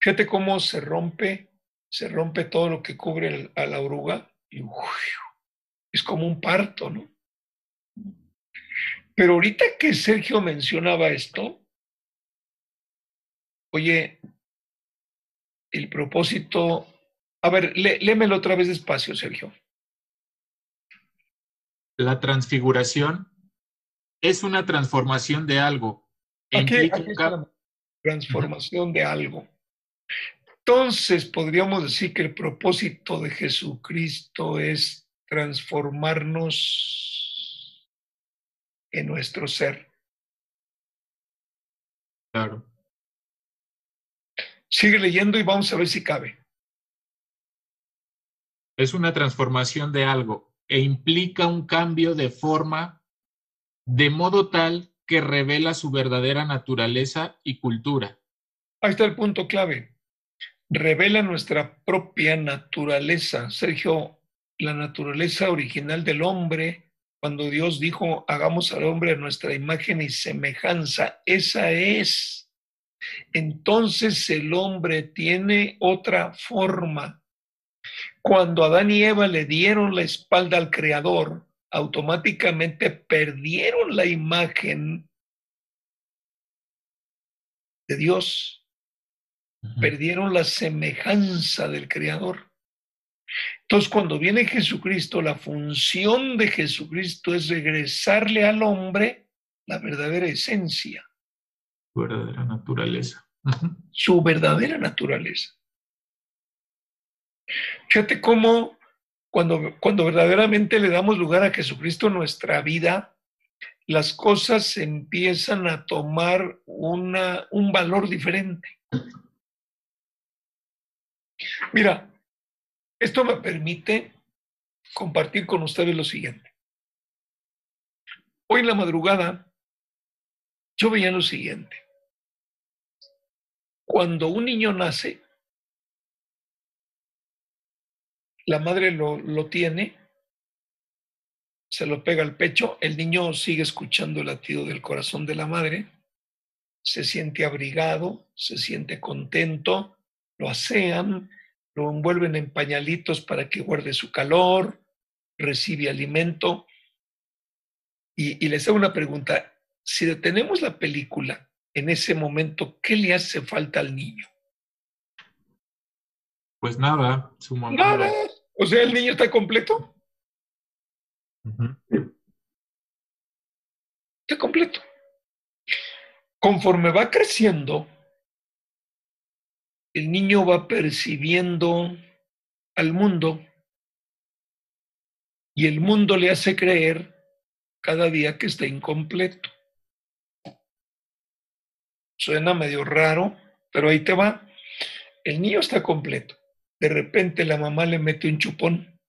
Fíjate cómo se rompe, se rompe todo lo que cubre a la oruga y es como un parto, ¿no? Pero ahorita que Sergio mencionaba esto, oye, el propósito. A ver, léemelo otra vez despacio, Sergio. La transfiguración es una transformación de algo. Aquí, transformación de algo. Entonces, podríamos decir que el propósito de Jesucristo es transformarnos en nuestro ser. Claro. Sigue leyendo y vamos a ver si cabe. Es una transformación de algo e implica un cambio de forma de modo tal que revela su verdadera naturaleza y cultura. Ahí está el punto clave. Revela nuestra propia naturaleza. Sergio, la naturaleza original del hombre, cuando Dios dijo, hagamos al hombre a nuestra imagen y semejanza, esa es Entonces el hombre tiene otra forma. Cuando Adán y Eva le dieron la espalda al Creador, automáticamente perdieron la imagen de Dios, perdieron la semejanza del Creador. Entonces, cuando viene Jesucristo, la función de Jesucristo es regresarle al hombre la verdadera esencia. Su verdadera naturaleza. Su verdadera naturaleza. Fíjate cómo cuando, cuando verdaderamente le damos lugar a Jesucristo en nuestra vida, las cosas empiezan a tomar un valor diferente. Mira, esto me permite compartir con ustedes lo siguiente. Hoy en la madrugada yo veía lo siguiente. Cuando un niño nace, la madre lo, lo tiene, se lo pega al pecho, el niño sigue escuchando el latido del corazón de la madre, se siente abrigado, se siente contento, lo asean, lo envuelven en pañalitos para que guarde su calor, recibe alimento. Y, y les hago una pregunta, si detenemos la película en ese momento, ¿qué le hace falta al niño? Pues nada, su mamá. Nada. O sea, el niño está completo. Está completo. Conforme va creciendo, el niño va percibiendo al mundo y el mundo le hace creer cada día que está incompleto. Suena medio raro, pero ahí te va. El niño está completo. De repente la mamá le mete un chupón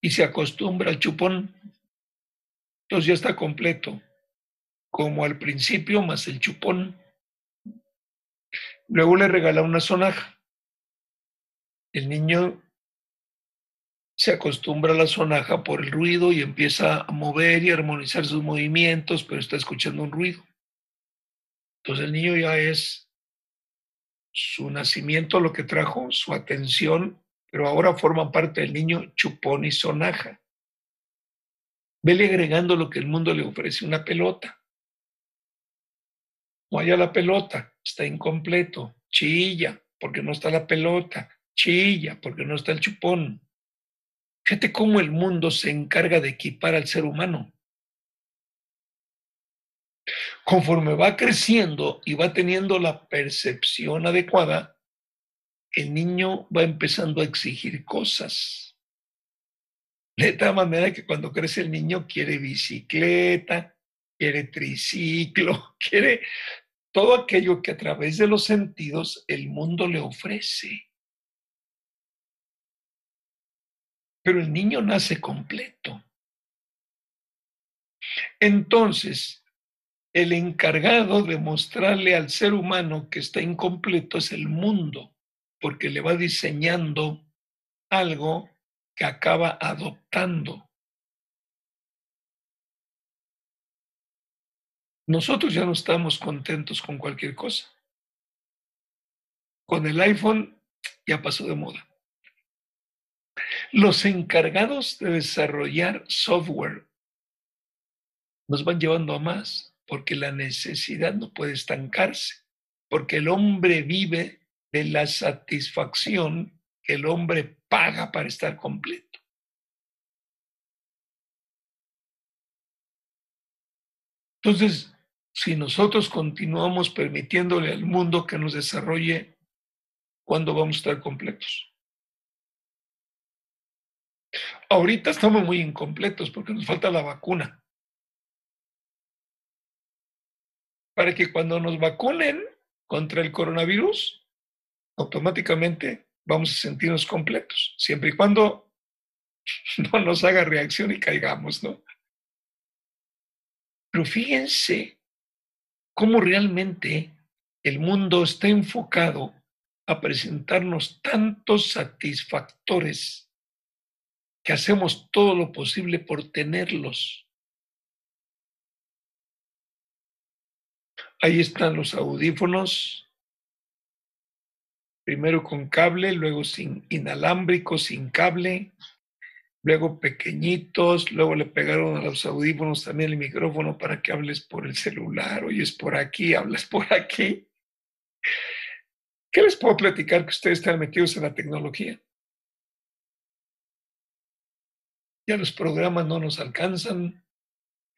y se acostumbra al chupón. Entonces ya está completo, como al principio más el chupón. Luego le regala una sonaja. El niño se acostumbra a la sonaja por el ruido y empieza a mover y armonizar sus movimientos, pero está escuchando un ruido. Entonces el niño ya es su nacimiento lo que trajo, su atención, pero ahora forman parte del niño chupón y sonaja. Vele agregando lo que el mundo le ofrece, una pelota. No haya la pelota, está incompleto, chilla, porque no está la pelota, chilla, porque no está el chupón. Fíjate cómo el mundo se encarga de equipar al ser humano. Conforme va creciendo y va teniendo la percepción adecuada, el niño va empezando a exigir cosas. De tal manera que cuando crece el niño quiere bicicleta, quiere triciclo, quiere todo aquello que a través de los sentidos el mundo le ofrece. Pero el niño nace completo. Entonces, el encargado de mostrarle al ser humano que está incompleto es el mundo, porque le va diseñando algo que acaba adoptando. Nosotros ya no estamos contentos con cualquier cosa. Con el iPhone ya pasó de moda. Los encargados de desarrollar software nos van llevando a más, porque la necesidad no puede estancarse, porque el hombre vive de la satisfacción que el hombre paga para estar completo. Entonces, si nosotros continuamos permitiéndole al mundo que nos desarrolle, ¿cuándo vamos a estar completos? Ahorita estamos muy incompletos porque nos falta la vacuna. Para que cuando nos vacunen contra el coronavirus, automáticamente vamos a sentirnos completos, siempre y cuando no nos haga reacción y caigamos, ¿no? Pero fíjense cómo realmente el mundo está enfocado a presentarnos tantos satisfactores que hacemos todo lo posible por tenerlos. Ahí están los audífonos. Primero con cable, luego sin inalámbrico, sin cable, luego pequeñitos, luego le pegaron a los audífonos también el micrófono para que hables por el celular, oyes por aquí, hablas por aquí. ¿Qué les puedo platicar que ustedes están metidos en la tecnología? Ya los programas no nos alcanzan,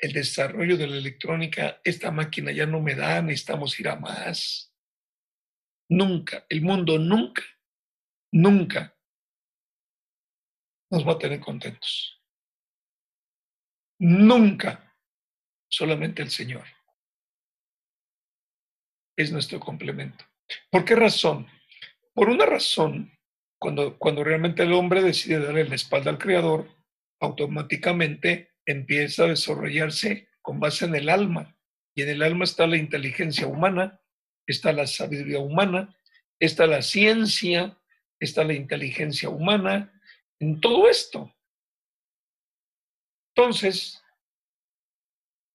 el desarrollo de la electrónica, esta máquina ya no me da, necesitamos ir a más. Nunca, el mundo nunca, nunca nos va a tener contentos. Nunca, solamente el Señor. Es nuestro complemento. ¿Por qué razón? Por una razón, cuando, cuando realmente el hombre decide darle la espalda al Creador, automáticamente empieza a desarrollarse con base en el alma. Y en el alma está la inteligencia humana, está la sabiduría humana, está la ciencia, está la inteligencia humana, en todo esto. Entonces,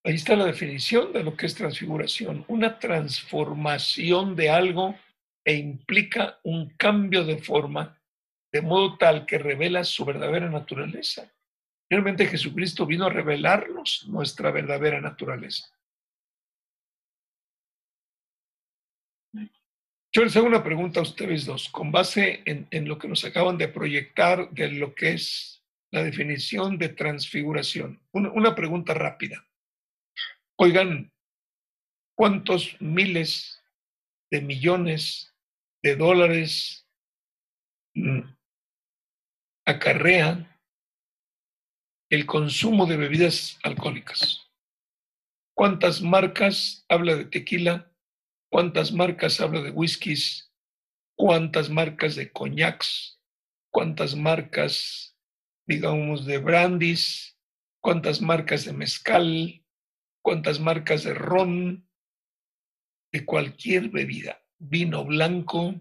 ahí está la definición de lo que es transfiguración, una transformación de algo e implica un cambio de forma, de modo tal que revela su verdadera naturaleza. Realmente Jesucristo vino a revelarnos nuestra verdadera naturaleza. Yo les hago una pregunta a ustedes dos, con base en, lo que nos acaban de proyectar de lo que es la definición de transfiguración. Una, una pregunta rápida. Oigan, ¿cuántos miles de millones de dólares mm, acarrean el consumo de bebidas alcohólicas? ¿Cuántas marcas habla de tequila? cuántas marcas habla de whiskies, cuántas marcas de coñacs, cuántas marcas, digamos, de brandis, cuántas marcas de mezcal, cuántas marcas de ron, de cualquier bebida, vino blanco,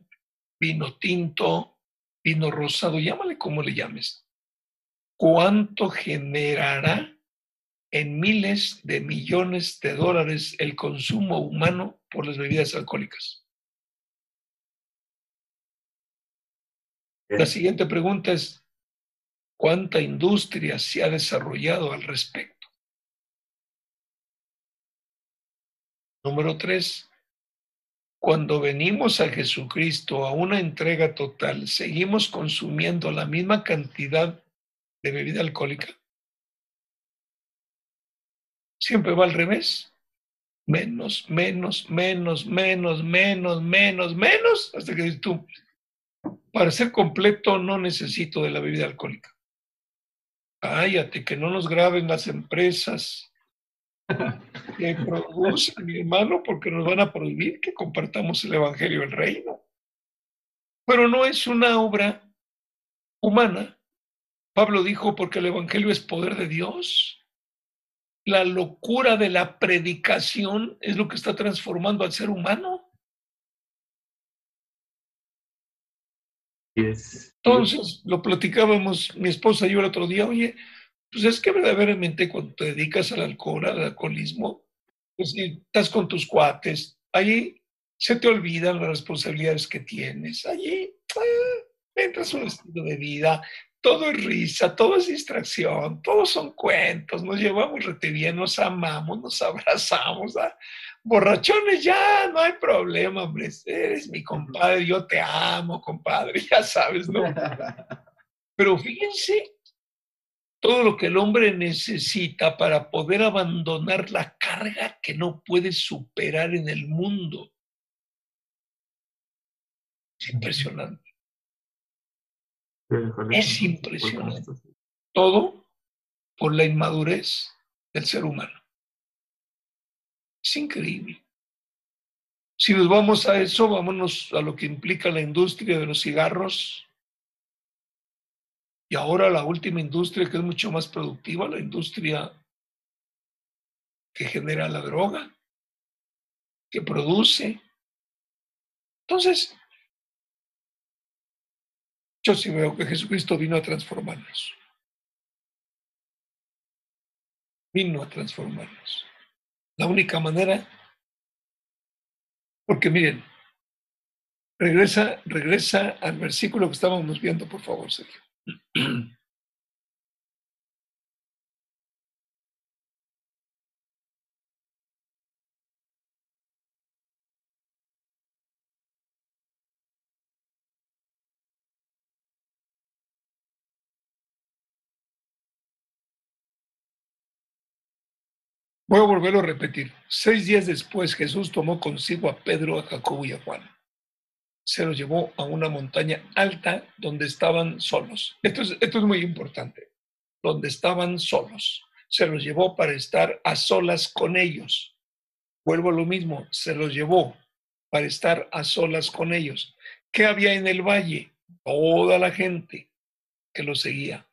vino tinto, vino rosado, llámale como le llames. ¿Cuánto generará en miles de millones de dólares el consumo humano por las bebidas alcohólicas. La siguiente pregunta es, ¿cuánta industria se ha desarrollado al respecto? Número tres, cuando venimos a Jesucristo a una entrega total, ¿seguimos consumiendo la misma cantidad de bebida alcohólica? Siempre va al revés menos, menos, menos, menos, menos, menos, menos, hasta que dices tú, para ser completo no necesito de la bebida alcohólica. Cállate, que no nos graben las empresas que producen, mi hermano, porque nos van a prohibir que compartamos el Evangelio del Reino. Pero no es una obra humana. Pablo dijo, porque el Evangelio es poder de Dios la locura de la predicación es lo que está transformando al ser humano. Entonces, lo platicábamos mi esposa y yo el otro día, oye, pues es que verdaderamente cuando te dedicas al alcohol, al alcoholismo, pues estás con tus cuates, allí se te olvidan las responsabilidades que tienes, allí ah, entras un estilo de vida, todo es risa, todo es distracción, todos son cuentos, nos llevamos rete bien, nos amamos, nos abrazamos. ¿ah? Borrachones ya, no hay problema, hombre, eres mi compadre, yo te amo, compadre, ya sabes, ¿no? Pero fíjense todo lo que el hombre necesita para poder abandonar la carga que no puede superar en el mundo. Es impresionante. Es impresionante. Todo por la inmadurez del ser humano. Es increíble. Si nos vamos a eso, vámonos a lo que implica la industria de los cigarros. Y ahora la última industria que es mucho más productiva, la industria que genera la droga, que produce. Entonces, yo sí veo que Jesucristo vino a transformarnos. Vino a transformarnos. La única manera Porque miren, regresa, regresa al versículo que estábamos viendo, por favor, Sergio. Voy a volverlo a repetir. Seis días después Jesús tomó consigo a Pedro, a Jacobo y a Juan. Se los llevó a una montaña alta donde estaban solos. Esto es, esto es muy importante. Donde estaban solos. Se los llevó para estar a solas con ellos. Vuelvo a lo mismo. Se los llevó para estar a solas con ellos. ¿Qué había en el valle? Toda la gente que lo seguía.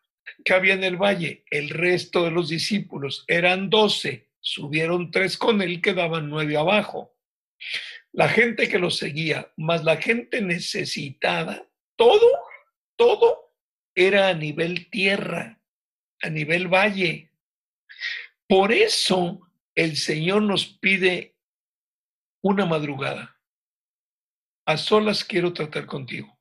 ¿Qué había en el valle? El resto de los discípulos. Eran doce subieron tres con él, quedaban nueve abajo. La gente que lo seguía, más la gente necesitada, todo, todo era a nivel tierra, a nivel valle. Por eso el Señor nos pide una madrugada. A solas quiero tratar contigo.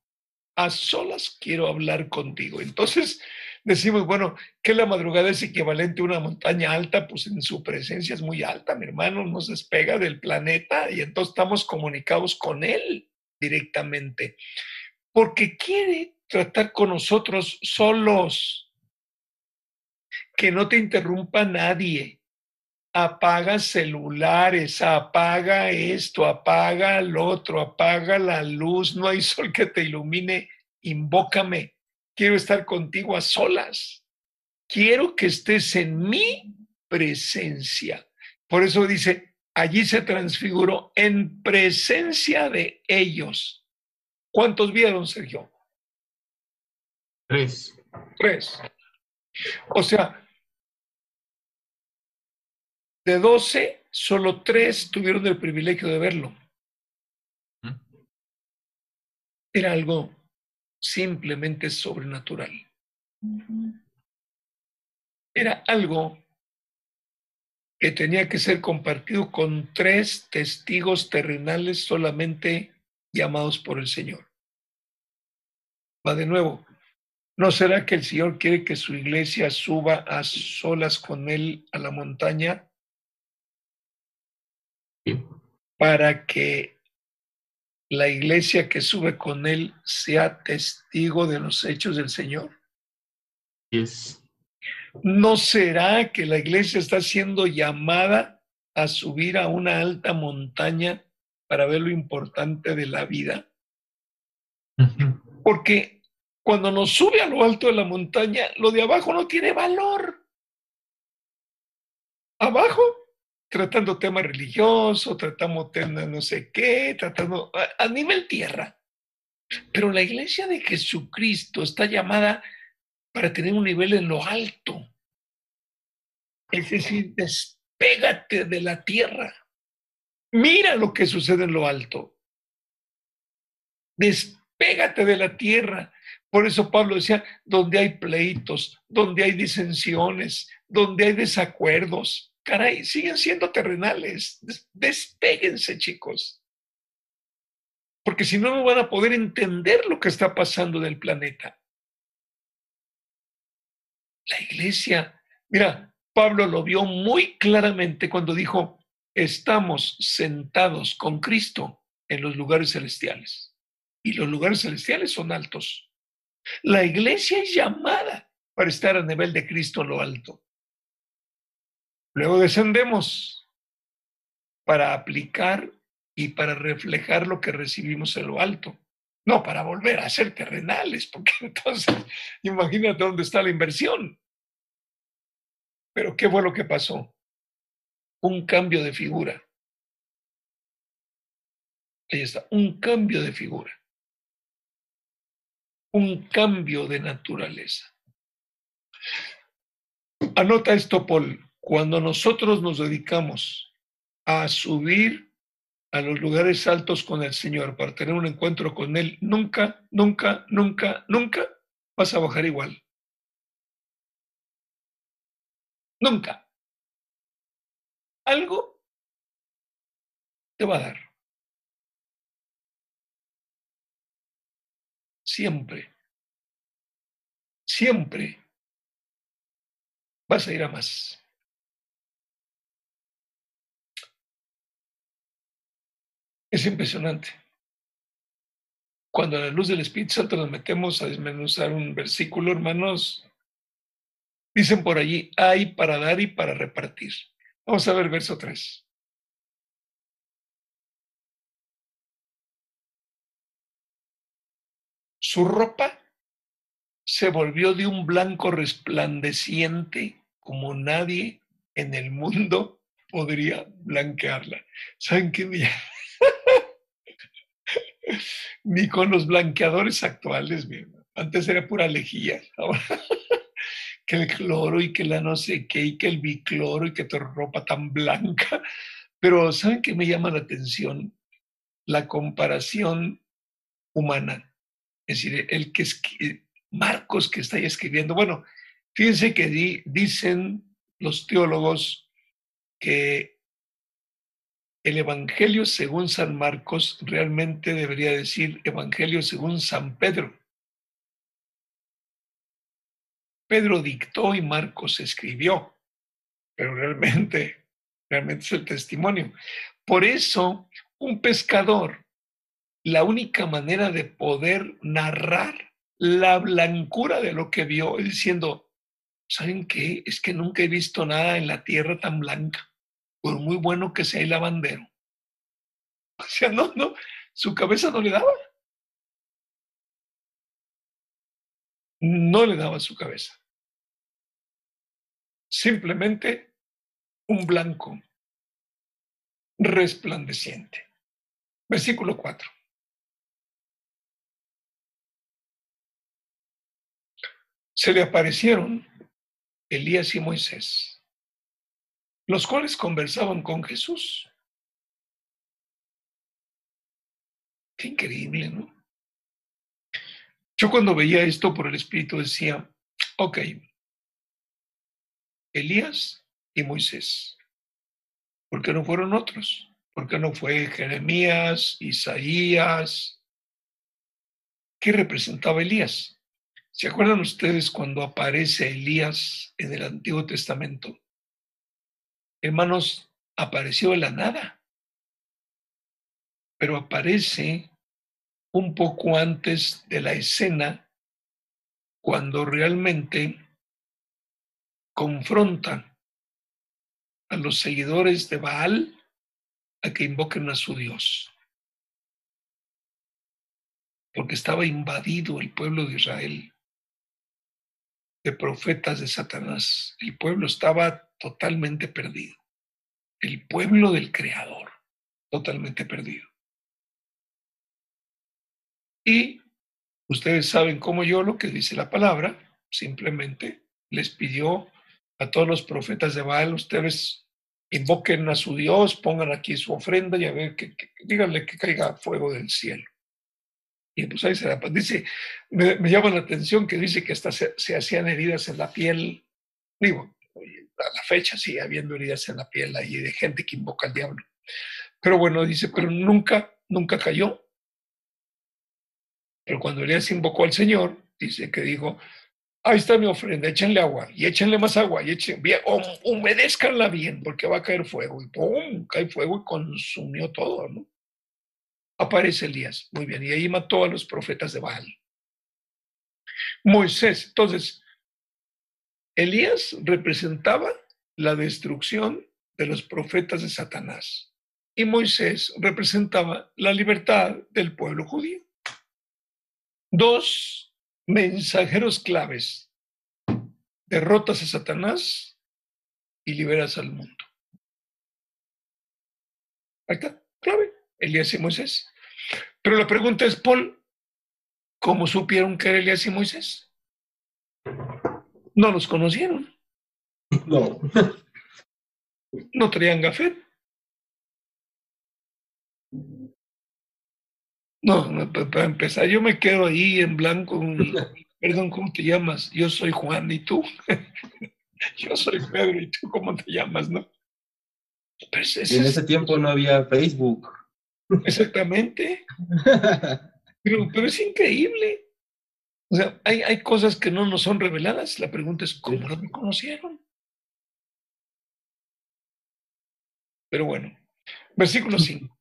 A solas quiero hablar contigo. Entonces, decimos, bueno, que la madrugada es equivalente a una montaña alta, pues en su presencia es muy alta, mi hermano, nos despega del planeta y entonces estamos comunicados con Él directamente, porque quiere tratar con nosotros solos, que no te interrumpa nadie. Apaga celulares, apaga esto, apaga el otro, apaga la luz, no hay sol que te ilumine, invócame quiero estar contigo a solas. Quiero que estés en mi presencia. Por eso dice, allí se transfiguró en presencia de ellos. ¿Cuántos vieron, Sergio? Tres. Tres. O sea, de doce, solo tres tuvieron el privilegio de verlo. Era algo simplemente sobrenatural. Era algo que tenía que ser compartido con tres testigos terrenales solamente llamados por el Señor. Va de nuevo. ¿No será que el Señor quiere que su iglesia suba a solas con Él a la montaña? Para que la iglesia que sube con él sea testigo de los hechos del Señor? ¿No será que la iglesia está siendo llamada a subir a una alta montaña para ver lo importante de la vida? Porque cuando nos sube a lo alto de la montaña, lo de abajo no tiene valor. Abajo tratando tema religioso, tratamos temas no sé qué, tratando a, nivel tierra. Pero la iglesia de Jesucristo está llamada para tener un nivel en lo alto. Es decir, despégate de la tierra. Mira lo que sucede en lo alto. Despégate de la tierra. Por eso Pablo decía, donde hay pleitos, donde hay disensiones, donde hay desacuerdos, caray, siguen siendo terrenales. Despéguense, chicos. Porque si no, no van a poder entender lo que está pasando en el planeta. La iglesia, mira, Pablo lo vio muy claramente cuando dijo, estamos sentados con Cristo en los lugares celestiales. Y los lugares celestiales son altos. La iglesia es llamada para estar a nivel de Cristo en lo alto. Luego descendemos para aplicar y para reflejar lo que recibimos en lo alto. No para volver a ser terrenales, porque entonces imagínate dónde está la inversión. Pero ¿qué fue lo que pasó? Un cambio de figura. Ahí está, un cambio de figura. Un cambio de naturaleza. Anota esto, Paul. Cuando nosotros nos dedicamos a subir a los lugares altos con el Señor para tener un encuentro con Él, nunca, nunca, nunca, nunca vas a bajar igual. Nunca. Algo te va a dar. Siempre. Siempre vas a ir a más. Es impresionante. Cuando a la luz del Espíritu Santo nos metemos a desmenuzar un versículo, hermanos, dicen por allí, hay para dar y para repartir. Vamos a ver verso 3. Su ropa se volvió de un blanco resplandeciente como nadie en el mundo podría blanquearla. ¿Saben qué? Ni con los blanqueadores actuales, antes era pura lejía, ahora que el cloro y que la no sé qué y que el bicloro y que tu ropa tan blanca. Pero ¿saben qué me llama la atención? La comparación humana. Es decir, el que es Marcos que está ahí escribiendo. Bueno, fíjense que dicen los teólogos que el Evangelio según San Marcos realmente debería decir Evangelio según San Pedro. Pedro dictó y Marcos escribió, pero realmente, realmente es el testimonio. Por eso, un pescador, la única manera de poder narrar la blancura de lo que vio diciendo, ¿saben qué? Es que nunca he visto nada en la tierra tan blanca por muy bueno que sea el lavandero. O sea, no, no, su cabeza no le daba. No le daba su cabeza. Simplemente un blanco resplandeciente. Versículo 4. Se le aparecieron Elías y Moisés los cuales conversaban con Jesús. Qué increíble, ¿no? Yo cuando veía esto por el Espíritu decía, ok, Elías y Moisés, ¿por qué no fueron otros? ¿Por qué no fue Jeremías, Isaías? ¿Qué representaba Elías? ¿Se acuerdan ustedes cuando aparece Elías en el Antiguo Testamento? Hermanos, apareció de la nada, pero aparece un poco antes de la escena cuando realmente confronta a los seguidores de Baal a que invoquen a su Dios. Porque estaba invadido el pueblo de Israel de profetas de Satanás. El pueblo estaba totalmente perdido. El pueblo del Creador, totalmente perdido. Y ustedes saben como yo lo que dice la palabra, simplemente les pidió a todos los profetas de Baal, ustedes invoquen a su Dios, pongan aquí su ofrenda y a ver, que, díganle que caiga fuego del cielo. Y pues ahí se da. Dice, me, llama la atención que dice que hasta se, hacían heridas en la piel. Digo, a la fecha sigue habiendo heridas en la piel ahí de gente que invoca al diablo. Pero bueno, dice, pero nunca, nunca cayó. Pero cuando Elías invocó al Señor, dice que dijo, ahí está mi ofrenda, échenle agua y échenle más agua y echen, bien, humedezcanla bien porque va a caer fuego. Y ¡pum! cae fuego y consumió todo, ¿no? aparece Elías. Muy bien, y ahí mató a los profetas de Baal. Moisés, entonces, Elías representaba la destrucción de los profetas de Satanás y Moisés representaba la libertad del pueblo judío. Dos mensajeros claves. Derrotas a Satanás y liberas al mundo. Ahí está, clave. Elías y Moisés. Pero la pregunta es, Paul, ¿cómo supieron que era Elías y Moisés? No los conocieron. No. No traían gafet. No, para empezar, yo me quedo ahí en blanco. Perdón, ¿cómo te llamas? Yo soy Juan y tú. yo soy Pedro y tú, ¿cómo te llamas, no? Pues en ese tiempo no había Facebook. Exactamente. Pero, pero es increíble. O sea, hay, hay cosas que no nos son reveladas. La pregunta es, ¿cómo lo conocieron? Pero bueno, versículo 5.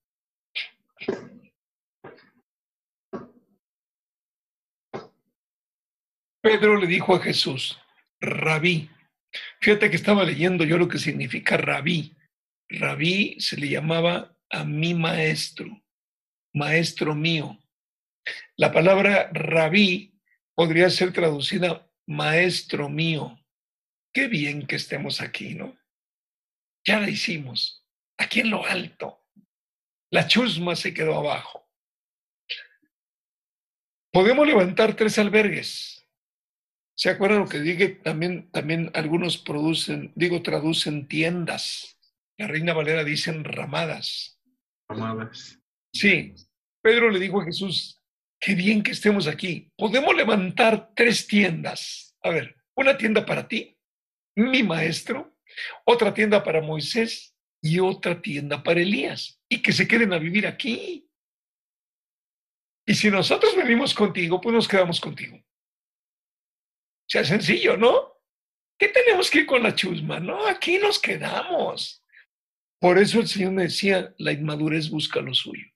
Pedro le dijo a Jesús, rabí. Fíjate que estaba leyendo yo lo que significa rabí. Rabí se le llamaba a mi maestro, maestro mío. La palabra rabí podría ser traducida maestro mío. Qué bien que estemos aquí, ¿no? Ya la hicimos, aquí en lo alto. La chusma se quedó abajo. Podemos levantar tres albergues. ¿Se acuerdan lo que dije? También, también algunos producen, digo, traducen tiendas. La Reina Valera dicen ramadas. Ramadas. Sí. Pedro le dijo a Jesús, qué bien que estemos aquí. Podemos levantar tres tiendas. A ver, una tienda para ti, mi maestro, otra tienda para Moisés y otra tienda para Elías. Y que se queden a vivir aquí. Y si nosotros venimos contigo, pues nos quedamos contigo. Sea sencillo, ¿no? ¿Qué tenemos que ir con la chusma? No, aquí nos quedamos. Por eso el Señor me decía, la inmadurez busca lo suyo.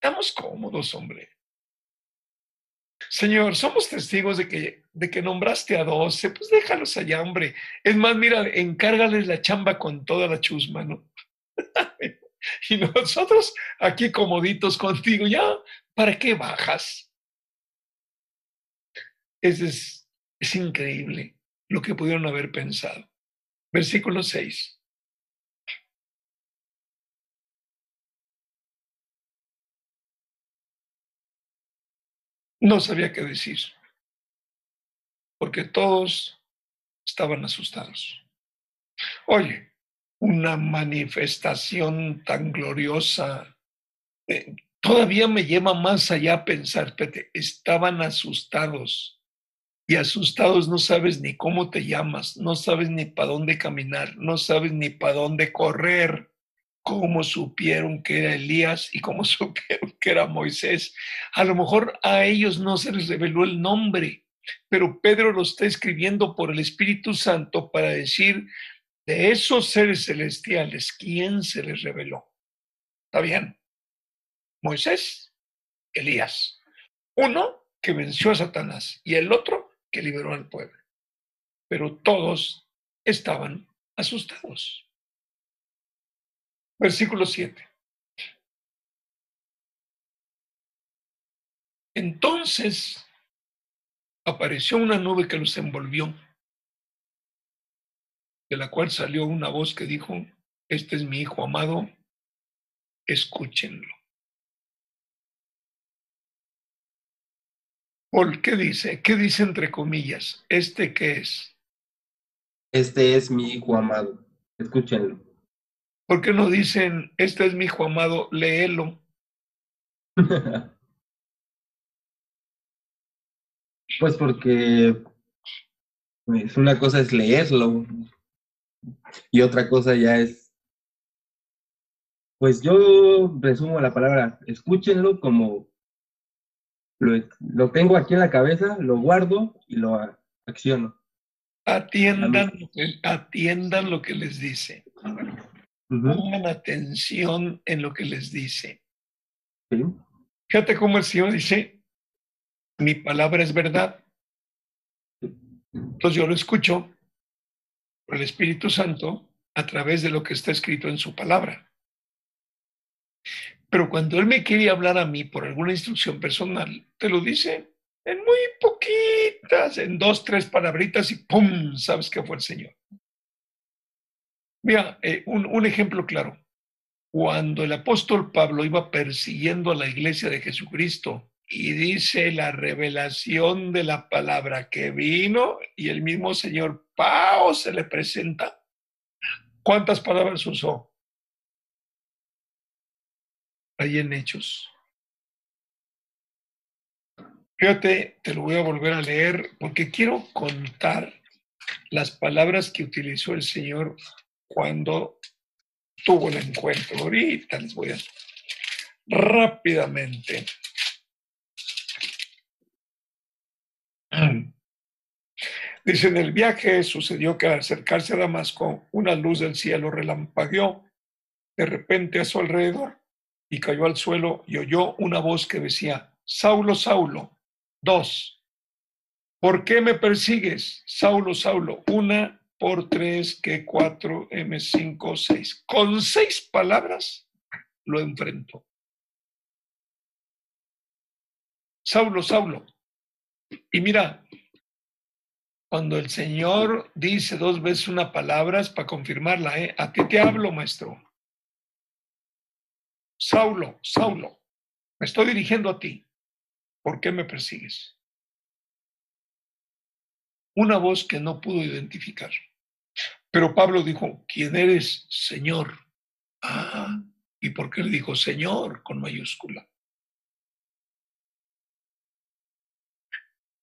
Estamos cómodos, hombre. Señor, somos testigos de que, de que nombraste a doce, pues déjalos allá, hombre. Es más, mira, encárgales la chamba con toda la chusma, ¿no? y nosotros aquí comoditos contigo, ya, ¿para qué bajas? Es, es increíble lo que pudieron haber pensado. Versículo 6. No sabía qué decir, porque todos estaban asustados. Oye, una manifestación tan gloriosa, eh, todavía me lleva más allá a pensar, Pete, estaban asustados y asustados no sabes ni cómo te llamas, no sabes ni para dónde caminar, no sabes ni para dónde correr. ¿Cómo supieron que era Elías y cómo supieron que era Moisés? A lo mejor a ellos no se les reveló el nombre, pero Pedro lo está escribiendo por el Espíritu Santo para decir, de esos seres celestiales, ¿quién se les reveló? ¿Está bien? Moisés, Elías. Uno que venció a Satanás y el otro que liberó al pueblo. Pero todos estaban asustados. Versículo 7. Entonces apareció una nube que los envolvió de la cual salió una voz que dijo, este es mi hijo amado, escúchenlo. ¿Por qué dice? ¿Qué dice entre comillas? ¿Este qué es? Este es mi hijo amado, escúchenlo. ¿Por qué no dicen, este es mi hijo amado, léelo? pues porque pues, una cosa es leerlo, y otra cosa ya es, pues yo resumo la palabra, escúchenlo como lo, lo tengo aquí en la cabeza, lo guardo y lo acciono. Atiendan, atiendan lo que les dice. Pongan atención en lo que les dice. Fíjate cómo el Señor dice, mi palabra es verdad. Entonces yo lo escucho por el Espíritu Santo a través de lo que está escrito en su palabra. Pero cuando Él me quiere hablar a mí por alguna instrucción personal, te lo dice en muy poquitas, en dos, tres palabritas y ¡pum! Sabes que fue el Señor. Mira, eh, un, un ejemplo claro. Cuando el apóstol Pablo iba persiguiendo a la iglesia de Jesucristo y dice la revelación de la palabra que vino y el mismo Señor Pao se le presenta. ¿Cuántas palabras usó? Ahí en Hechos. Fíjate, te lo voy a volver a leer porque quiero contar las palabras que utilizó el Señor cuando tuvo el encuentro. Ahorita les voy a rápidamente. Dice, en el viaje sucedió que al acercarse a Damasco, una luz del cielo relampagueó de repente a su alrededor y cayó al suelo y oyó una voz que decía, Saulo, Saulo, dos, ¿por qué me persigues? Saulo, Saulo, una por tres, que cuatro, M, cinco, seis. Con seis palabras lo enfrentó. Saulo, Saulo. Y mira, cuando el Señor dice dos veces una palabra es para confirmarla, ¿eh? ¿A qué te hablo, maestro? Saulo, Saulo, me estoy dirigiendo a ti. ¿Por qué me persigues? Una voz que no pudo identificar. Pero Pablo dijo, ¿quién eres, Señor? Ah, ¿y por qué le dijo Señor con mayúscula?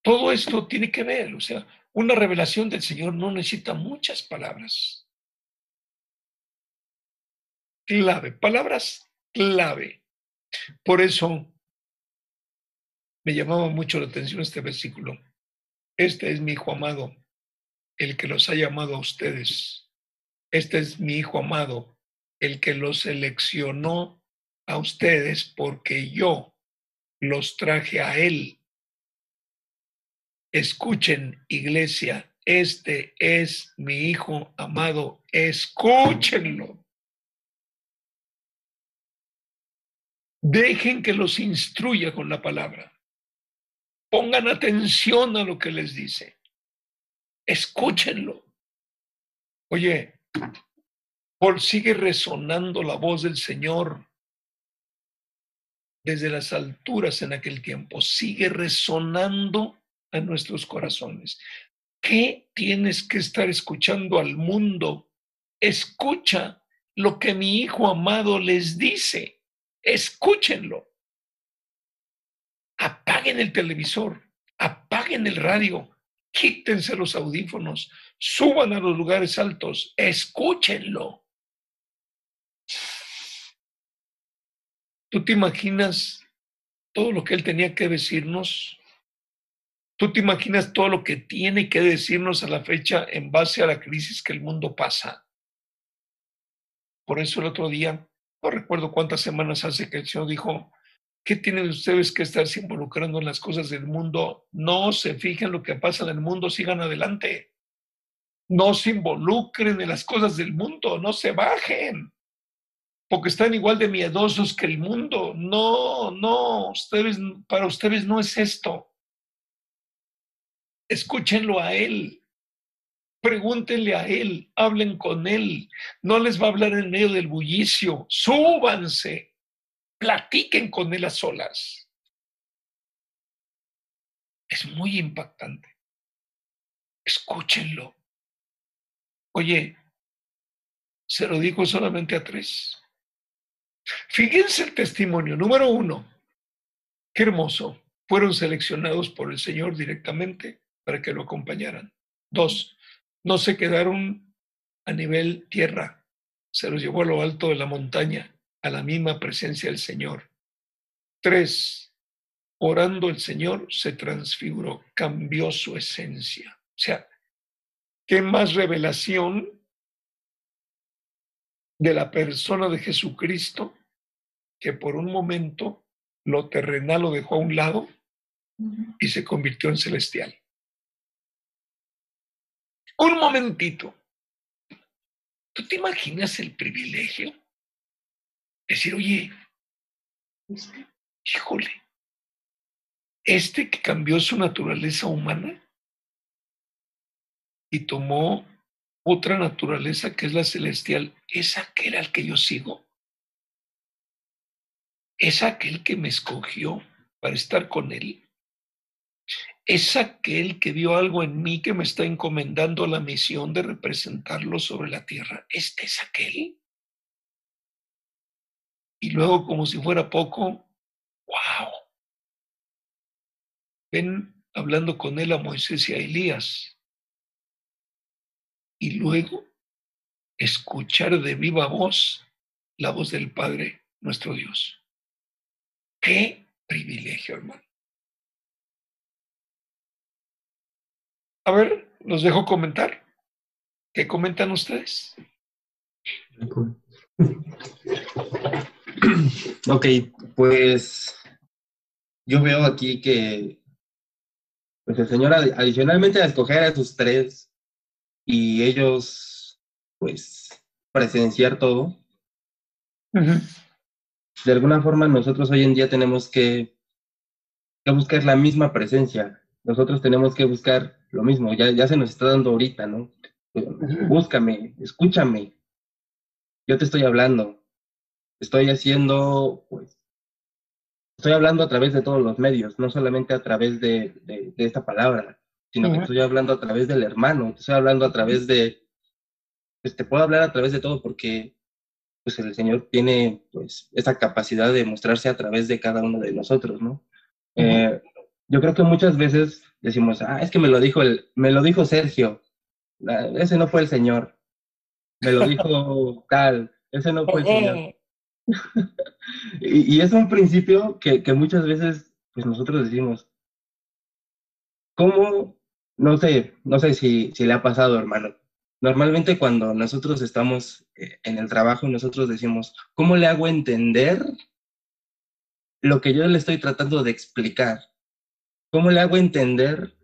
Todo esto tiene que ver, o sea, una revelación del Señor no necesita muchas palabras. Clave, palabras clave. Por eso me llamaba mucho la atención este versículo. Este es mi Hijo amado, el que los ha llamado a ustedes. Este es mi Hijo amado, el que los seleccionó a ustedes porque yo los traje a Él Escuchen, iglesia, este es mi hijo amado, escúchenlo. Dejen que los instruya con la palabra. Pongan atención a lo que les dice. Escúchenlo. Oye, por sigue resonando la voz del Señor desde las alturas en aquel tiempo. Sigue resonando en nuestros corazones. ¿Qué tienes que estar escuchando al mundo? Escucha lo que mi hijo amado les dice. Escúchenlo. Apaguen el televisor, apaguen el radio, quítense los audífonos, suban a los lugares altos, escúchenlo. ¿Tú te imaginas todo lo que él tenía que decirnos? ¿Tú te imaginas todo lo que tiene que decirnos a la fecha en base a la crisis que el mundo pasa? Por eso el otro día, no recuerdo cuántas semanas hace que el Señor dijo, ¿qué tienen ustedes que estarse involucrando en las cosas del mundo? No se fijen lo que pasa en el mundo, sigan adelante. No se involucren en las cosas del mundo, no se bajen, porque están igual de miedosos que el mundo. No, no, ustedes, para ustedes no es esto. Escúchenlo a Él. Pregúntenle a Él, hablen con Él. No les va a hablar en medio del bullicio. Súbanse, platiquen con Él a solas. Es muy impactante. Escúchenlo. Oye, se lo dijo solamente a tres. Fíjense el testimonio. Número uno, qué hermoso. Fueron seleccionados por el Señor directamente para que lo acompañaran. Dos, no se quedaron a nivel tierra, se los llevó a lo alto de la montaña, a la misma presencia del Señor. Tres, orando el Señor se transfiguró, cambió su esencia. O sea, ¿qué más revelación de la persona de Jesucristo que por un momento lo terrenal lo dejó a un lado y se convirtió en celestial? Un momentito. ¿Tú te imaginas el privilegio? Decir, oye, híjole, este que cambió su naturaleza humana y tomó otra naturaleza que es la celestial, ¿es aquel al que yo sigo? ¿Es aquel que me escogió para estar con él? es aquel que vio algo en mí que me está encomendando la misión de representarlo sobre la tierra. Este es aquel. Y luego, como si fuera poco, wow. Ven hablando con él a Moisés y a Elías. Y luego escuchar de viva voz la voz del Padre, nuestro Dios. Qué privilegio, hermano. A ver, los dejo comentar. ¿Qué comentan ustedes? Ok, pues yo veo aquí que pues el Señor adicionalmente a escoger a sus tres y ellos pues presenciar todo, de alguna forma nosotros hoy en día tenemos que, que, buscar la misma presencia, nosotros tenemos que buscar lo mismo, ya, ya se nos está dando ahorita, ¿no? Búscame, escúchame, yo te estoy hablando, estoy haciendo, pues, estoy hablando a través de todos los medios, no solamente a través de, de, esta palabra, sino que estoy hablando a través del hermano, estoy hablando a través de, pues te puedo hablar a través de todo porque pues el Señor tiene pues esa capacidad de mostrarse a través de cada uno de nosotros, ¿no? eh, yo creo que muchas veces decimos, ah, es que me lo dijo el, me lo dijo Sergio, ah, ese no fue el Señor, me lo dijo tal, ese no fue el Señor. y, es un principio que, que muchas veces pues nosotros decimos, ¿cómo? No sé, no sé si, si le ha pasado, hermano. Normalmente cuando nosotros estamos eh, en el trabajo, nosotros decimos, ¿cómo le hago entender lo que yo le estoy tratando de explicar? ¿Cómo le hago entender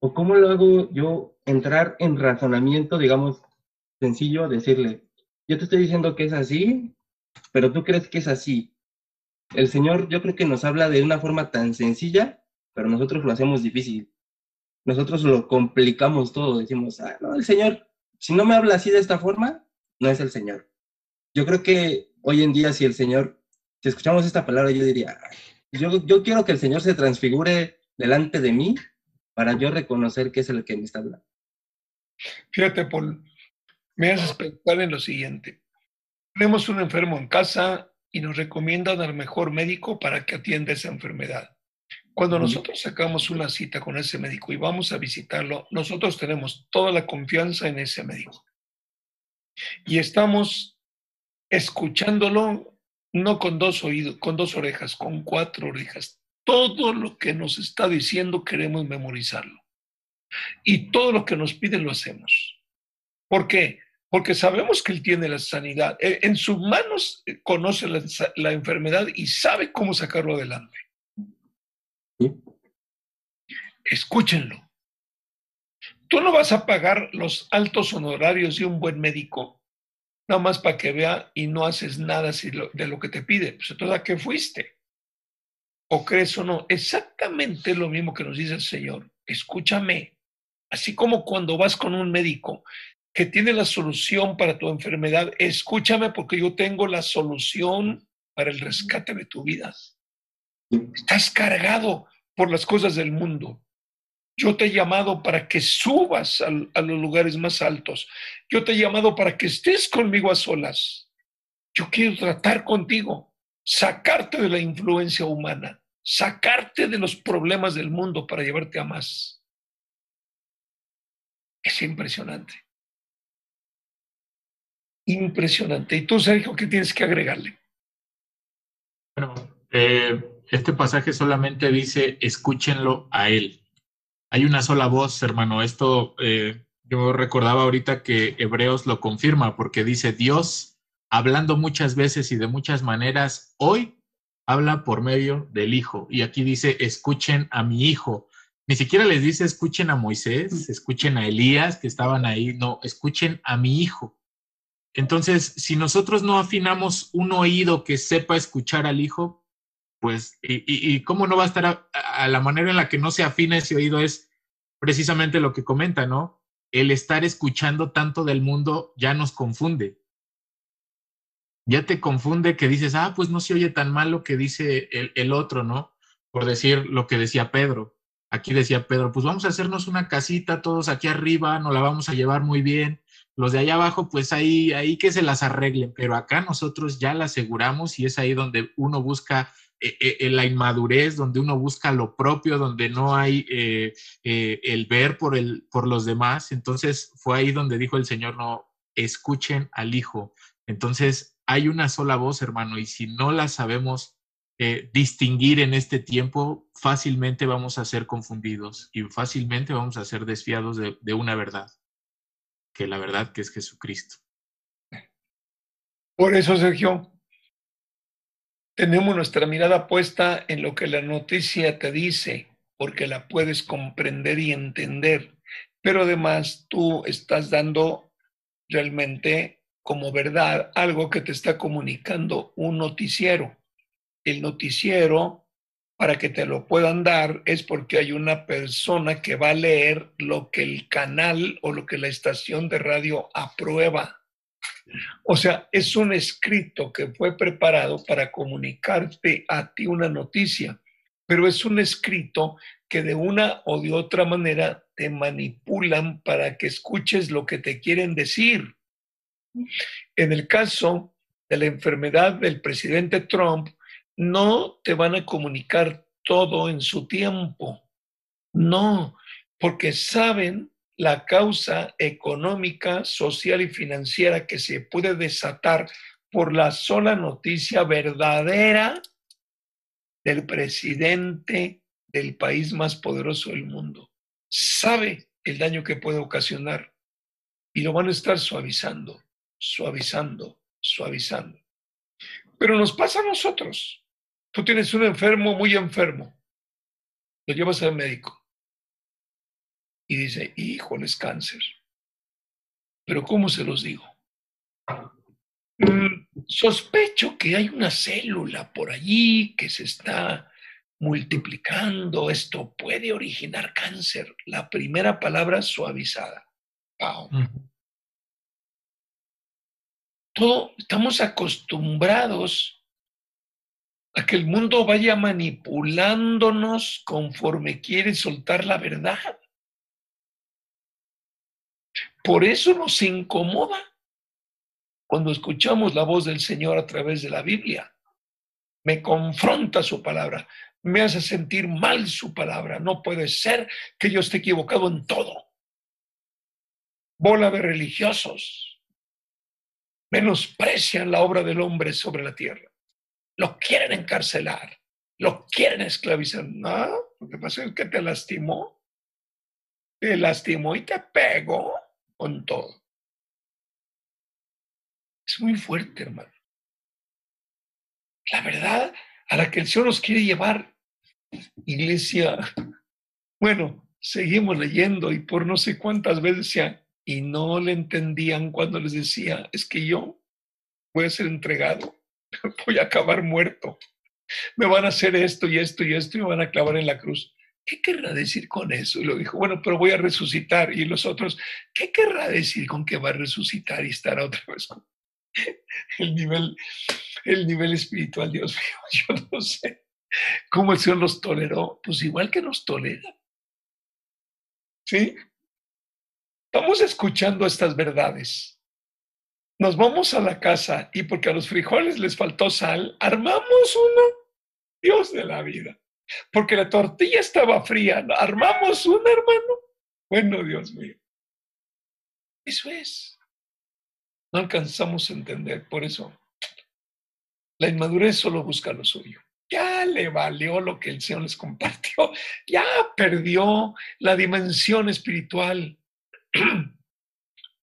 o cómo lo hago yo entrar en razonamiento, digamos, sencillo, decirle, yo te estoy diciendo que es así, pero tú crees que es así. El Señor yo creo que nos habla de una forma tan sencilla, pero nosotros lo hacemos difícil. Nosotros lo complicamos todo, decimos, ah, no, el Señor, si no me habla así de esta forma, no es el Señor. Yo creo que hoy en día si el Señor, si escuchamos esta palabra, yo diría, yo, yo quiero que el Señor se transfigure delante de mí para yo reconocer que es el que me está hablando. Fíjate, Paul, me haces pensar en lo siguiente. Tenemos un enfermo en casa y nos recomiendan al mejor médico para que atienda esa enfermedad. Cuando nosotros sacamos una cita con ese médico y vamos a visitarlo, nosotros tenemos toda la confianza en ese médico. Y estamos escuchándolo no con dos oídos, con dos orejas, con cuatro orejas. Todo lo que nos está diciendo queremos memorizarlo. Y todo lo que nos pide lo hacemos. ¿Por qué? Porque sabemos que Él tiene la sanidad. E, en sus manos eh, conoce la, enfermedad y sabe cómo sacarlo adelante. Escúchenlo. Tú no vas a pagar los altos honorarios de un buen médico nada más para que vea y no haces nada de lo que te pide. Pues entonces, ¿a qué fuiste? ¿O crees o no? Exactamente lo mismo que nos dice el Señor. Escúchame. Así como cuando vas con un médico que tiene la solución para tu enfermedad, escúchame porque yo tengo la solución para el rescate de tu vida. Estás cargado por las cosas del mundo. Yo te he llamado para que subas a, los lugares más altos. Yo te he llamado para que estés conmigo a solas. Yo quiero tratar contigo, sacarte de la influencia humana, sacarte de los problemas del mundo para llevarte a más. Es impresionante. Impresionante. ¿Y tú, Sergio, qué tienes que agregarle? Bueno, eh, este pasaje solamente dice, escúchenlo a él. Hay una sola voz, hermano. Esto eh, yo recordaba ahorita que Hebreos lo confirma porque dice Dios, hablando muchas veces y de muchas maneras, hoy habla por medio del Hijo. Y aquí dice, escuchen a mi Hijo. Ni siquiera les dice, escuchen a Moisés, escuchen a Elías que estaban ahí. No, escuchen a mi Hijo. Entonces, si nosotros no afinamos un oído que sepa escuchar al Hijo, pues, y, cómo no va a estar a, la manera en la que no se afina ese oído es precisamente lo que comenta, ¿no? El estar escuchando tanto del mundo ya nos confunde. Ya te confunde que dices, ah, pues no se oye tan mal lo que dice el, el otro, ¿no? Por decir lo que decía Pedro. Aquí decía Pedro, pues vamos a hacernos una casita todos aquí arriba, nos la vamos a llevar muy bien. Los de allá abajo, pues ahí, ahí que se las arreglen, pero acá nosotros ya la aseguramos y es ahí donde uno busca en eh, eh, la inmadurez, donde uno busca lo propio, donde no hay eh, el ver por, el, por los demás. Entonces fue ahí donde dijo el Señor, no, escuchen al Hijo. Entonces hay una sola voz, hermano, y si no la sabemos eh, distinguir en este tiempo, fácilmente vamos a ser confundidos y fácilmente vamos a ser desfiados de, de una verdad, que la verdad que es Jesucristo. Por eso, Sergio, tenemos nuestra mirada puesta en lo que la noticia te dice, porque la puedes comprender y entender, pero además tú estás dando realmente como verdad algo que te está comunicando un noticiero. El noticiero, para que te lo puedan dar, es porque hay una persona que va a leer lo que el canal o lo que la estación de radio aprueba. O sea, es un escrito que fue preparado para comunicarte a ti una noticia, pero es un escrito que de una o de otra manera te manipulan para que escuches lo que te quieren decir. En el caso de la enfermedad del presidente Trump, no te van a comunicar todo en su tiempo. No, porque saben la causa económica, social y financiera que se puede desatar por la sola noticia verdadera del presidente del país más poderoso del mundo. Sabe el daño que puede ocasionar y lo van a estar suavizando, suavizando, suavizando. Pero nos pasa a nosotros. Tú tienes un enfermo muy enfermo, lo llevas al médico y dice, híjole, es cáncer. Pero ¿cómo se los digo? Mm, sospecho que hay una célula por allí que se está multiplicando. Esto puede originar cáncer. La primera palabra suavizada. Todo, estamos acostumbrados a que el mundo vaya manipulándonos conforme quiere soltar la verdad. Por eso nos incomoda cuando escuchamos la voz del Señor a través de la Biblia. Me confronta su palabra, me hace sentir mal su palabra. No puede ser que yo esté equivocado en todo. Bola de religiosos menosprecian la obra del hombre sobre la tierra. Lo quieren encarcelar, lo quieren esclavizar. No, lo que pasa es que te lastimó. Te lastimó y te pegó con todo. Es muy fuerte, hermano. La verdad a la que el Señor nos quiere llevar, iglesia. Bueno, seguimos leyendo y por no sé cuántas veces decían, y no le entendían cuando les decía, es que yo voy a ser entregado, voy a acabar muerto, me van a hacer esto y esto y esto y me van a clavar en la cruz. ¿qué querrá decir con eso? Y lo dijo, bueno, pero voy a resucitar. Y los otros, ¿qué querrá decir con que va a resucitar y estará otra vez? El nivel, el nivel espiritual, Dios mío, yo no sé cómo el Señor los toleró. Pues igual que nos tolera. ¿Sí? Estamos escuchando estas verdades. Nos vamos a la casa y porque a los frijoles les faltó sal, armamos uno. Dios de la vida porque la tortilla estaba fría. ¿Armamos un hermano? Bueno, Dios mío. Eso es. No alcanzamos a entender. Por eso, la inmadurez solo busca lo suyo. Ya le valió lo que el Señor les compartió. Ya perdió la dimensión espiritual.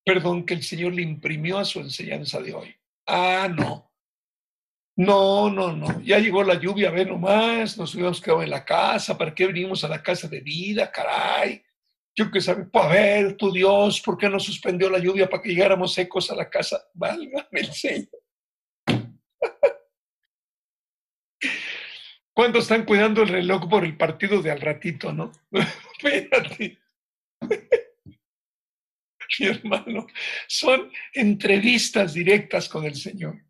Perdón, que el Señor le imprimió a su enseñanza de hoy. Ah, no. No, no, no. Ya llegó la lluvia, ve nomás, nos hubiéramos quedado en la casa. ¿Para qué venimos a la casa de vida, caray? Yo que sabe, pues a ver, tu Dios, ¿por qué no suspendió la lluvia para que llegáramos secos a la casa? Válgame el Señor. ¿Cuántos están cuidando el reloj por el partido de al ratito, no? Espérate. Mi hermano, son entrevistas directas con el Señor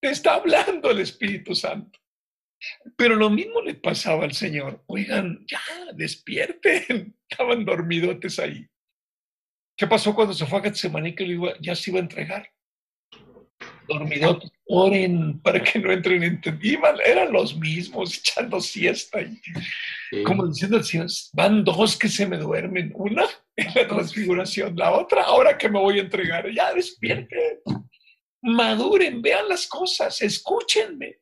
está hablando el Espíritu Santo. Pero lo mismo le pasaba al Señor. Oigan, ya, despierten. Estaban dormidotes ahí. ¿Qué pasó cuando se fue a Getsemaní que ya se iba a entregar? Dormidotes, oren para que no entren en Iban, eran los mismos echando siesta. Como diciendo al Señor, van dos que se me duermen. Una en la transfiguración, la otra ahora que me voy a entregar. Ya despierten maduren, vean las cosas, escúchenme.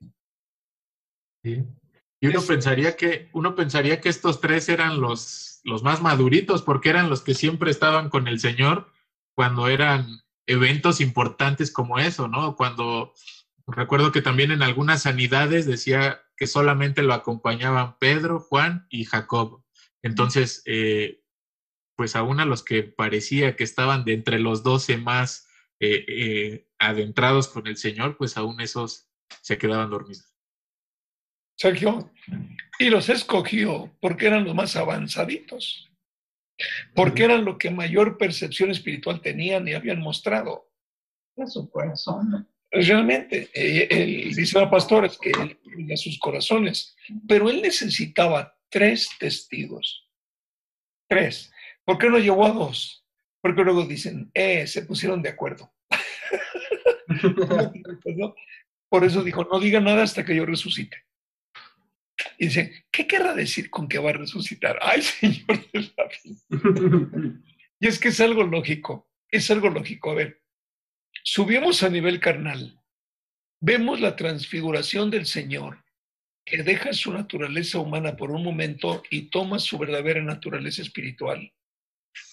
Y uno pensaría que, uno pensaría que estos tres eran los, los más maduritos, porque eran los que siempre estaban con el Señor cuando eran eventos importantes como eso, ¿no? Cuando recuerdo que también en algunas sanidades decía que solamente lo acompañaban Pedro, Juan y Jacob. Entonces, eh, pues aún a los que parecía que estaban de entre los doce más eh, eh, adentrados con el Señor, pues aún esos se quedaban dormidos. Sergio, y los escogió porque eran los más avanzaditos, porque eran los que mayor percepción espiritual tenían y habían mostrado. En su corazón. Realmente, eh, él, dice a pastores que él a sus corazones, pero él necesitaba tres testigos. Tres. ¿Por qué no llevó a dos? Porque luego dicen, eh, se pusieron de acuerdo. Por eso dijo, no diga nada hasta que yo resucite. Y dice, ¿qué querrá decir con que va a resucitar? Ay, Señor de la. Y es que es algo lógico, es algo lógico. A ver, subimos a nivel carnal, vemos la transfiguración del Señor, que deja su naturaleza humana por un momento y toma su verdadera naturaleza espiritual,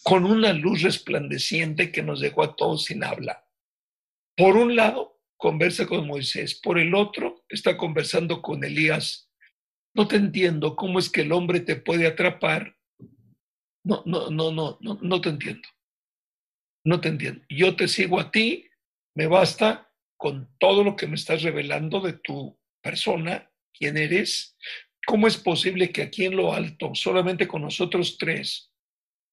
con una luz resplandeciente que nos dejó a todos sin habla. Por un lado, conversa con Moisés, por el otro, está conversando con Elías no te entiendo cómo es que el hombre te puede atrapar. No, no, no, no, no, no te entiendo. No te entiendo. Yo te sigo a ti, me basta con todo lo que me estás revelando de tu persona, quién eres. ¿Cómo es posible que aquí en lo alto, solamente con nosotros tres,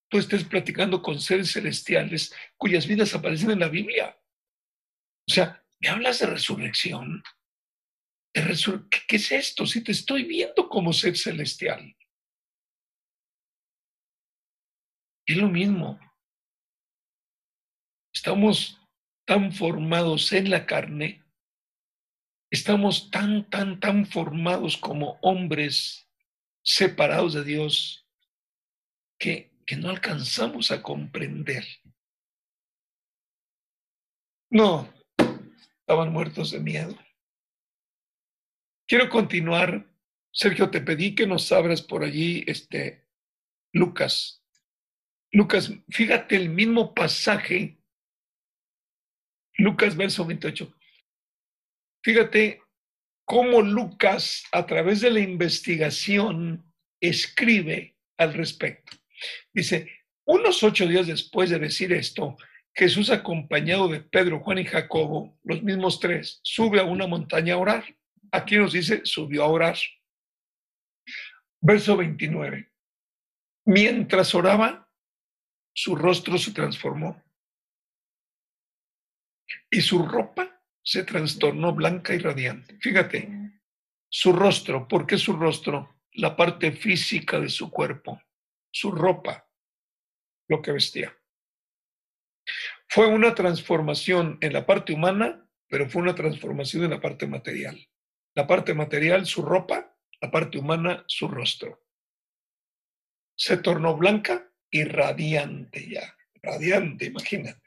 tú estés platicando con seres celestiales cuyas vidas aparecen en la Biblia? O sea, ¿me hablas de resurrección? ¿Qué es esto? Si te estoy viendo como ser celestial. Es lo mismo. Estamos tan formados en la carne, estamos tan, tan, tan formados como hombres separados de Dios que, que no alcanzamos a comprender. No, estaban muertos de miedo. Quiero continuar. Sergio, te pedí que nos abras por allí este, Lucas. Lucas, fíjate el mismo pasaje. Lucas, verso 28. Fíjate cómo Lucas, a través de la investigación, escribe al respecto. Dice, unos ocho días después de decir esto, Jesús, acompañado de Pedro, Juan y Jacobo, los mismos tres, sube a una montaña a orar. Aquí nos dice, subió a orar. Verso 29. Mientras oraba, su rostro se transformó y su ropa se trastornó blanca y radiante. Fíjate, su rostro, ¿por qué su rostro? La parte física de su cuerpo, su ropa, lo que vestía. Fue una transformación en la parte humana, pero fue una transformación en la parte material. La parte material, su ropa, la parte humana, su rostro. Se tornó blanca y radiante ya, radiante, imagínate.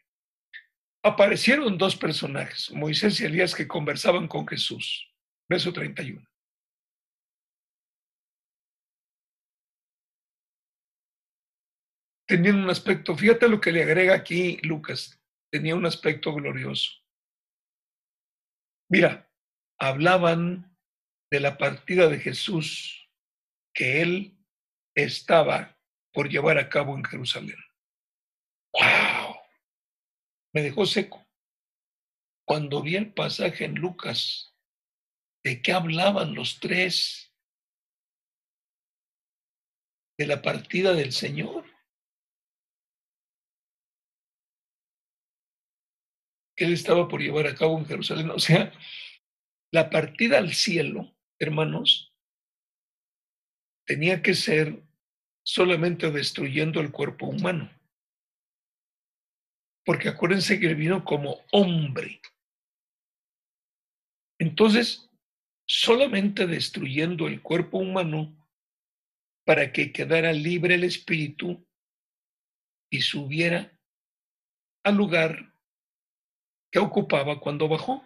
Aparecieron dos personajes, Moisés y Elías, que conversaban con Jesús. Verso 31. Tenían un aspecto, fíjate lo que le agrega aquí Lucas, tenía un aspecto glorioso. Mira, hablaban de la partida de Jesús que él estaba por llevar a cabo en Jerusalén. Me dejó seco. Cuando vi el pasaje en Lucas, ¿de qué hablaban los tres? De la partida del Señor. Que él estaba por llevar a cabo en Jerusalén. O sea, la partida al cielo, hermanos, tenía que ser solamente destruyendo el cuerpo humano. Porque acuérdense que vino como hombre. Entonces, solamente destruyendo el cuerpo humano para que quedara libre el espíritu y subiera al lugar que ocupaba cuando bajó.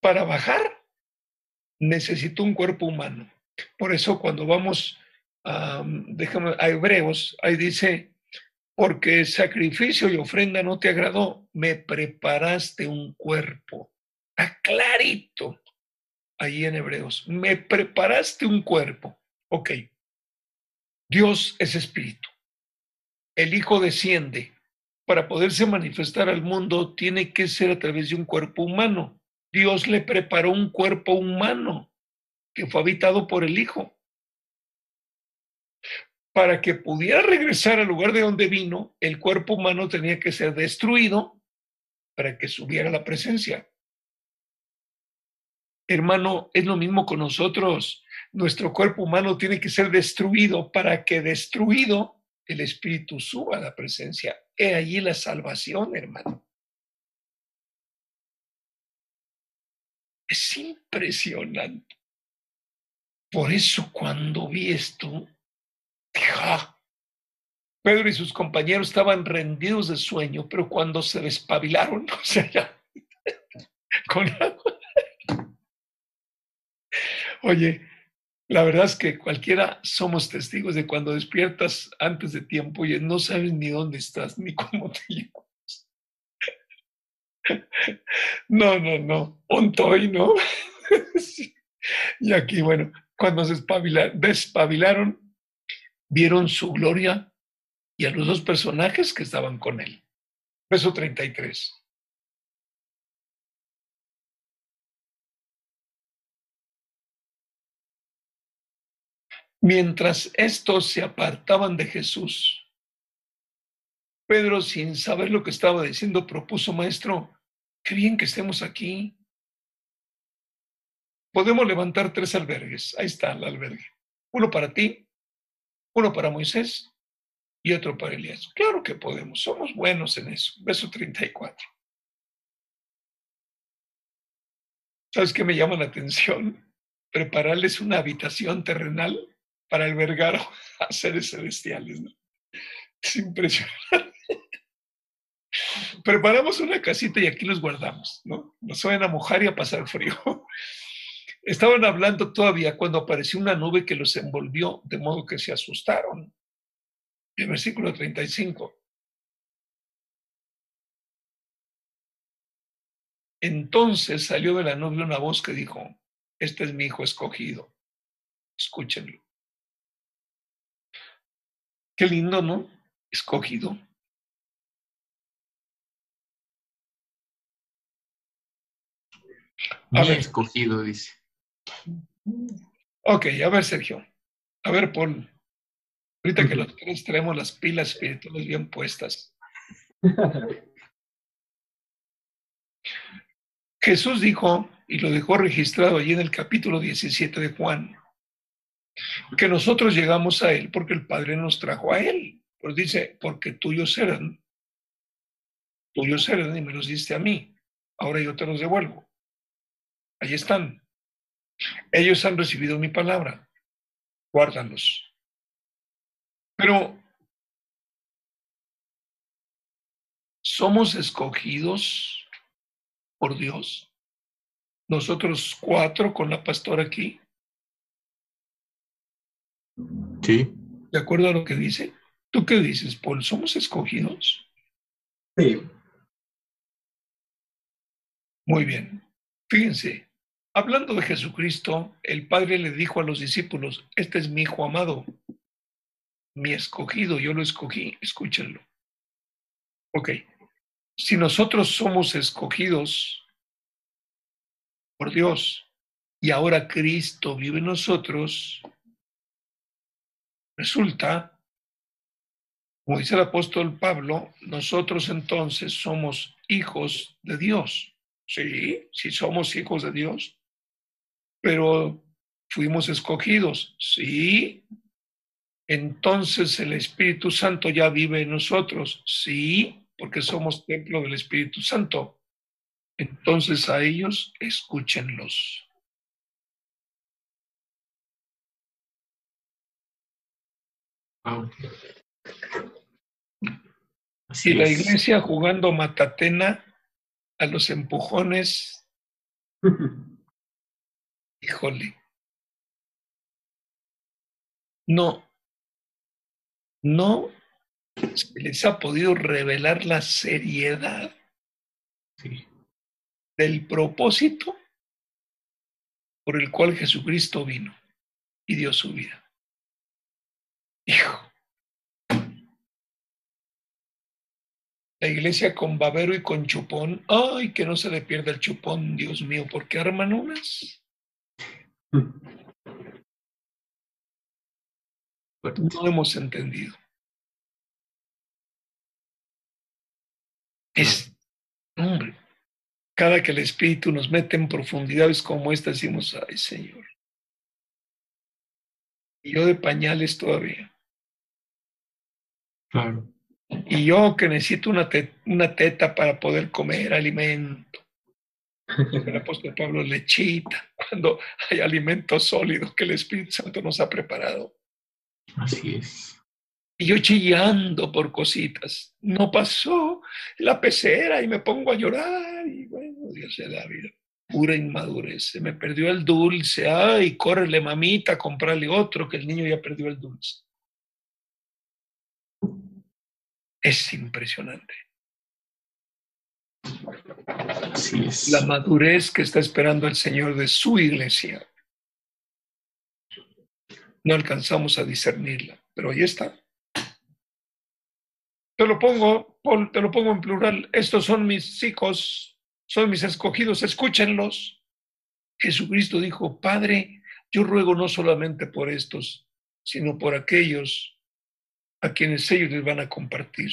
para bajar necesitó un cuerpo humano. Por eso cuando vamos a, déjame, a Hebreos, ahí dice, porque sacrificio y ofrenda no te agradó, me preparaste un cuerpo. Está clarito ahí en Hebreos, me preparaste un cuerpo. Ok, Dios es espíritu. El Hijo desciende. Para poderse manifestar al mundo tiene que ser a través de un cuerpo humano. Dios le preparó un cuerpo humano que fue habitado por el Hijo. Para que pudiera regresar al lugar de donde vino, el cuerpo humano tenía que ser destruido para que subiera la presencia. Hermano, es lo mismo con nosotros. Nuestro cuerpo humano tiene que ser destruido para que destruido el espíritu suba a la presencia. He allí la salvación, hermano. Es impresionante. Por eso cuando vi esto, Pedro y sus compañeros estaban rendidos de sueño, pero cuando se despabilaron, o sea, ya, con agua, Oye, la verdad es que cualquiera somos testigos de cuando despiertas antes de tiempo y no sabes ni dónde estás ni cómo te llamas. No, no, no. Ontoy, ¿no? Y aquí, bueno, cuando se despabilaron, vieron su gloria y a los dos personajes que estaban con él. Verso 33. Mientras estos se apartaban de Jesús, Pedro, sin saber lo que estaba diciendo, propuso, maestro, qué bien que estemos aquí. Podemos levantar tres albergues. Ahí está el albergue. Uno para ti, uno para Moisés y otro para Elías. Claro que podemos, somos buenos en eso. Verso 34. ¿Sabes qué me llama la atención? Prepararles una habitación terrenal para albergar a seres celestiales. ¿no? Es impresionante. Preparamos una casita y aquí los guardamos, ¿no? Nos vayan a mojar y a pasar frío. Estaban hablando todavía cuando apareció una nube que los envolvió, de modo que se asustaron. El versículo 35. Entonces salió de la nube una voz que dijo, este es mi hijo escogido, escúchenlo. Qué lindo, ¿no? Escogido. A ver. escogido, dice. Ok, a ver, Sergio. A ver, Paul. Ahorita que los tres traemos las pilas espirituales bien puestas. Jesús dijo, y lo dejó registrado allí en el capítulo 17 de Juan, que nosotros llegamos a Él porque el Padre nos trajo a Él. Pues dice, porque tuyos eran, tuyos eran y me los diste a mí. Ahora yo te los devuelvo. Ahí están. Ellos han recibido mi palabra. Guárdalos. Pero somos escogidos por Dios. Nosotros cuatro con la pastora aquí Sí. ¿De acuerdo a lo que dice? ¿Tú qué dices, Paul? ¿Somos escogidos? Sí. Muy bien. Fíjense, hablando de Jesucristo, el Padre le dijo a los discípulos, este es mi Hijo amado, mi escogido, yo lo escogí, escúchenlo. Ok, si nosotros somos escogidos por Dios y ahora Cristo vive en nosotros, Resulta, como dice el apóstol Pablo, nosotros entonces somos hijos de Dios. Sí, sí somos hijos de Dios, pero fuimos escogidos. Sí, entonces el Espíritu Santo ya vive en nosotros. Sí, porque somos templo del Espíritu Santo. Entonces a ellos escúchenlos. Si la iglesia jugando matatena a los empujones, híjole, no, no se les ha podido revelar la seriedad del propósito por el cual Jesucristo vino y dio su vida. Hijo. La iglesia con babero y con chupón. Ay, que no se le pierda el chupón, Dios mío, porque arman unas. No hemos entendido. Es, hombre, cada que el Espíritu nos mete en profundidades como esta, decimos, ay Señor. Y yo de pañales todavía. Claro. Y yo que necesito una, una teta para poder comer alimento. El apóstol Pablo lechita, cuando hay alimento sólido que el Espíritu Santo nos ha preparado. Así es. Y yo chillando por cositas. No pasó la pecera y me pongo a llorar. Y bueno, Dios se da vida. Pura inmadurez. Se me perdió el dulce. Ay, córrele, mamita, comprarle otro, que el niño ya perdió el dulce. Es impresionante. La madurez que está esperando el Señor de su iglesia. No alcanzamos a discernirla, pero ahí está. Te lo pongo, te lo pongo en plural. Estos son mis hijos, son mis escogidos, escúchenlos. Jesucristo dijo, Padre, yo ruego no solamente por estos, sino por aquellos a quienes ellos les van a compartir.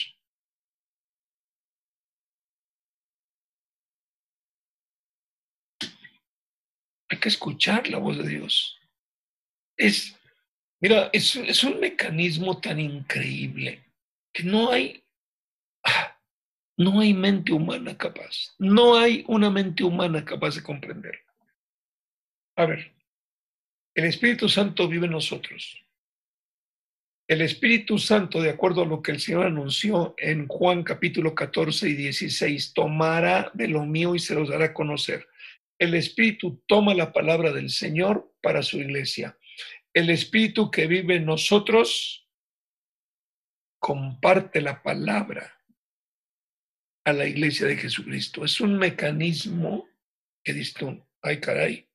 Hay que escuchar la voz de Dios. Es, mira, es, un mecanismo tan increíble que no hay, ah, no hay mente humana capaz, no hay una mente humana capaz de comprenderlo. A ver, el Espíritu Santo vive en nosotros. El Espíritu Santo, de acuerdo a lo que el Señor anunció en Juan capítulo 14 y 16, tomará de lo mío y se los dará a conocer. El Espíritu toma la palabra del Señor para su iglesia. El Espíritu que vive en nosotros comparte la palabra a la iglesia de Jesucristo. Es un mecanismo que dice, ay caray,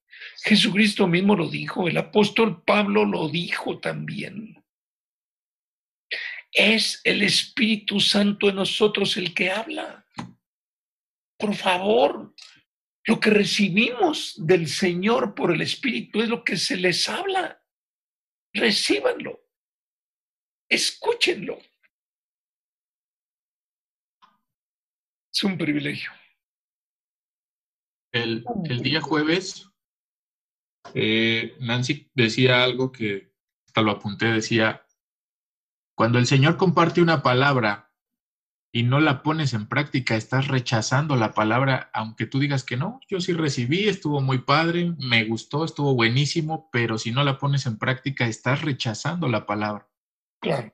Jesucristo mismo lo dijo, el apóstol Pablo lo dijo también. Es el Espíritu Santo en nosotros el que habla. Por favor, lo que recibimos del Señor por el Espíritu es lo que se les habla. Recíbanlo. Escúchenlo. Es un privilegio. El, día jueves, eh, Nancy decía algo que hasta lo apunté, decía, cuando el Señor comparte una palabra y no la pones en práctica, estás rechazando la palabra, aunque tú digas que no, yo sí recibí, estuvo muy padre, me gustó, estuvo buenísimo, pero si no la pones en práctica, estás rechazando la palabra. Claro.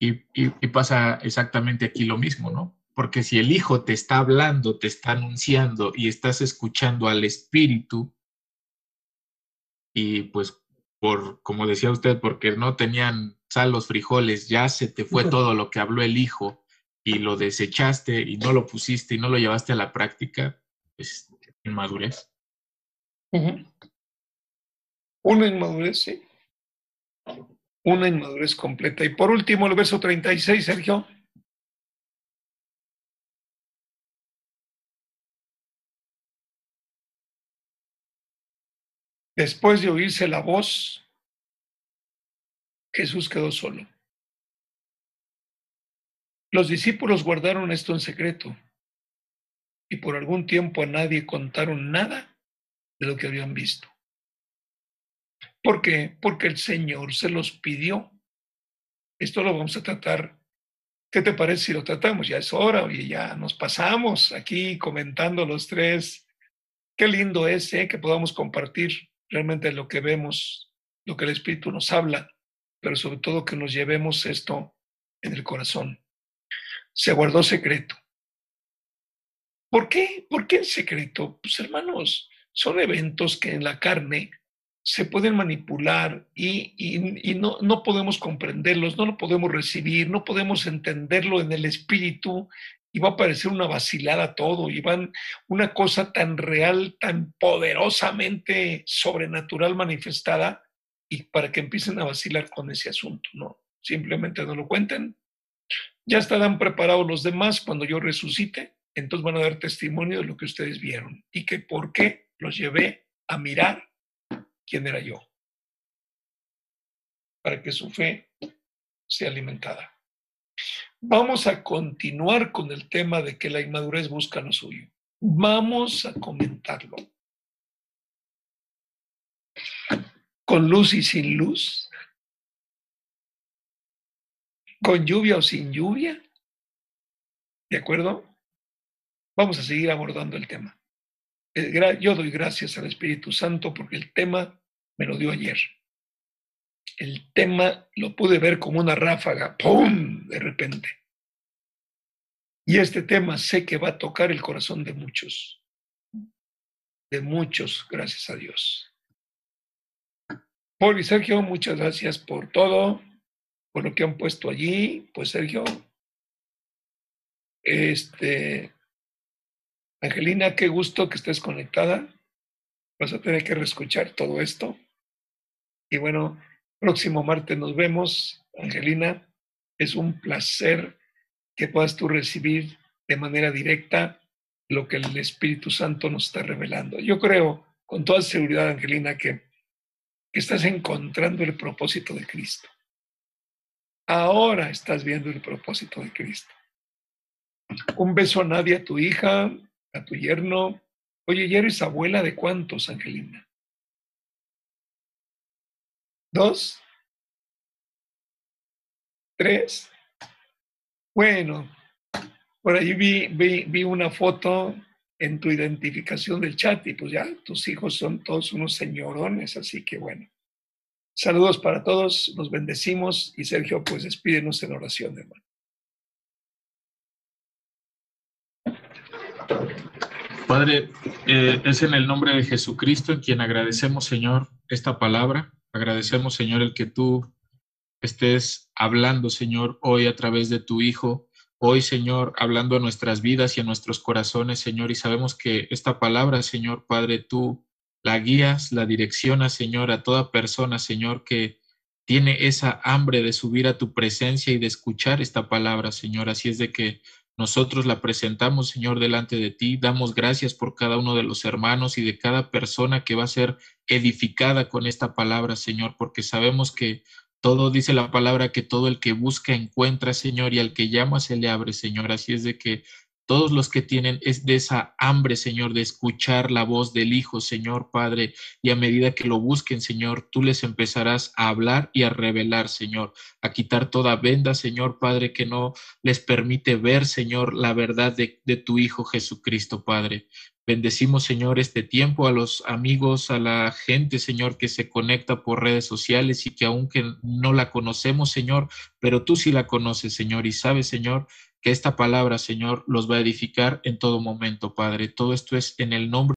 Y, y pasa exactamente aquí lo mismo, ¿no? Porque si el Hijo te está hablando, te está anunciando y estás escuchando al Espíritu, y pues por, como decía usted, porque no tenían sal los frijoles, ya se te fue todo lo que habló el hijo y lo desechaste y no lo pusiste y no lo llevaste a la práctica, pues inmadurez. Una inmadurez, sí. Una inmadurez completa. Y por último, el verso 36, Sergio. Después de oírse la voz, Jesús quedó solo. Los discípulos guardaron esto en secreto y por algún tiempo a nadie contaron nada de lo que habían visto. ¿Por qué? Porque el Señor se los pidió. Esto lo vamos a tratar. ¿Qué te parece si lo tratamos? Ya es hora, oye, ya nos pasamos aquí comentando los tres. Qué lindo es ¿eh? que podamos compartir realmente lo que vemos, lo que el Espíritu nos habla, pero sobre todo que nos llevemos esto en el corazón. Se guardó secreto. ¿Por qué? ¿Por qué en secreto? Pues hermanos, son eventos que en la carne se pueden manipular y, y, no, no podemos comprenderlos, no lo podemos recibir, no podemos entenderlo en el espíritu y va a parecer una vacilada todo, y van una cosa tan real, tan poderosamente sobrenatural manifestada, y para que empiecen a vacilar con ese asunto, ¿no? Simplemente no lo cuenten. Ya estarán preparados los demás cuando yo resucite, entonces van a dar testimonio de lo que ustedes vieron y que por qué los llevé a mirar quién era yo, para que su fe sea alimentada. Vamos a continuar con el tema de que la inmadurez busca lo suyo. Vamos a comentarlo. Con luz y sin luz. Con lluvia o sin lluvia. ¿De acuerdo? Vamos a seguir abordando el tema. Eh, yo doy gracias al Espíritu Santo porque el tema me lo dio ayer el tema lo pude ver como una ráfaga, ¡pum! de repente. Y este tema sé que va a tocar el corazón de muchos, de muchos, gracias a Dios. Paul y Sergio, muchas gracias por todo, por lo que han puesto allí. Pues Sergio, este, Angelina, qué gusto que estés conectada. Vas a tener que reescuchar todo esto. Y bueno, Próximo martes nos vemos, Angelina. Es un placer que puedas tú recibir de manera directa lo que el Espíritu Santo nos está revelando. Yo creo con toda seguridad, Angelina, que, estás encontrando el propósito de Cristo. Ahora estás viendo el propósito de Cristo. Un beso a Nadia, a tu hija, a tu yerno. Oye, ¿ya eres abuela de cuántos, Angelina? ¿Dos? ¿Tres? Bueno, por ahí vi, vi, una foto en tu identificación del chat y pues ya tus hijos son todos unos señorones, así que bueno. Saludos para todos, los bendecimos y Sergio, pues despídenos en oración, hermano. Padre, eh, es en el nombre de Jesucristo en quien agradecemos, Señor, esta palabra. Agradecemos, Señor, el que tú estés hablando, Señor, hoy a través de tu Hijo. Hoy, Señor, hablando a nuestras vidas y a nuestros corazones, Señor, y sabemos que esta palabra, Señor Padre, tú la guías, la direccionas, Señor, a toda persona, Señor, que tiene esa hambre de subir a tu presencia y de escuchar esta palabra, Señor. Así es de que nosotros la presentamos, Señor, delante de ti. Damos gracias por cada uno de los hermanos y de cada persona que va a ser edificada con esta palabra, Señor, porque sabemos que todo dice la palabra que todo el que busca encuentra, Señor, y al que llama se le abre, Señor. Así es de que todos los que tienen es de esa hambre, Señor, de escuchar la voz del Hijo, Señor Padre, y a medida que lo busquen, Señor, tú les empezarás a hablar y a revelar, Señor, a quitar toda venda, Señor Padre, que no les permite ver, Señor, la verdad de, tu Hijo Jesucristo, Padre. Bendecimos, Señor, este tiempo a los amigos, a la gente, Señor, que se conecta por redes sociales y que aunque no la conocemos, Señor, pero tú sí la conoces, Señor, y sabes, Señor, que esta palabra, Señor, los va a edificar en todo momento, Padre. Todo esto es en el nombre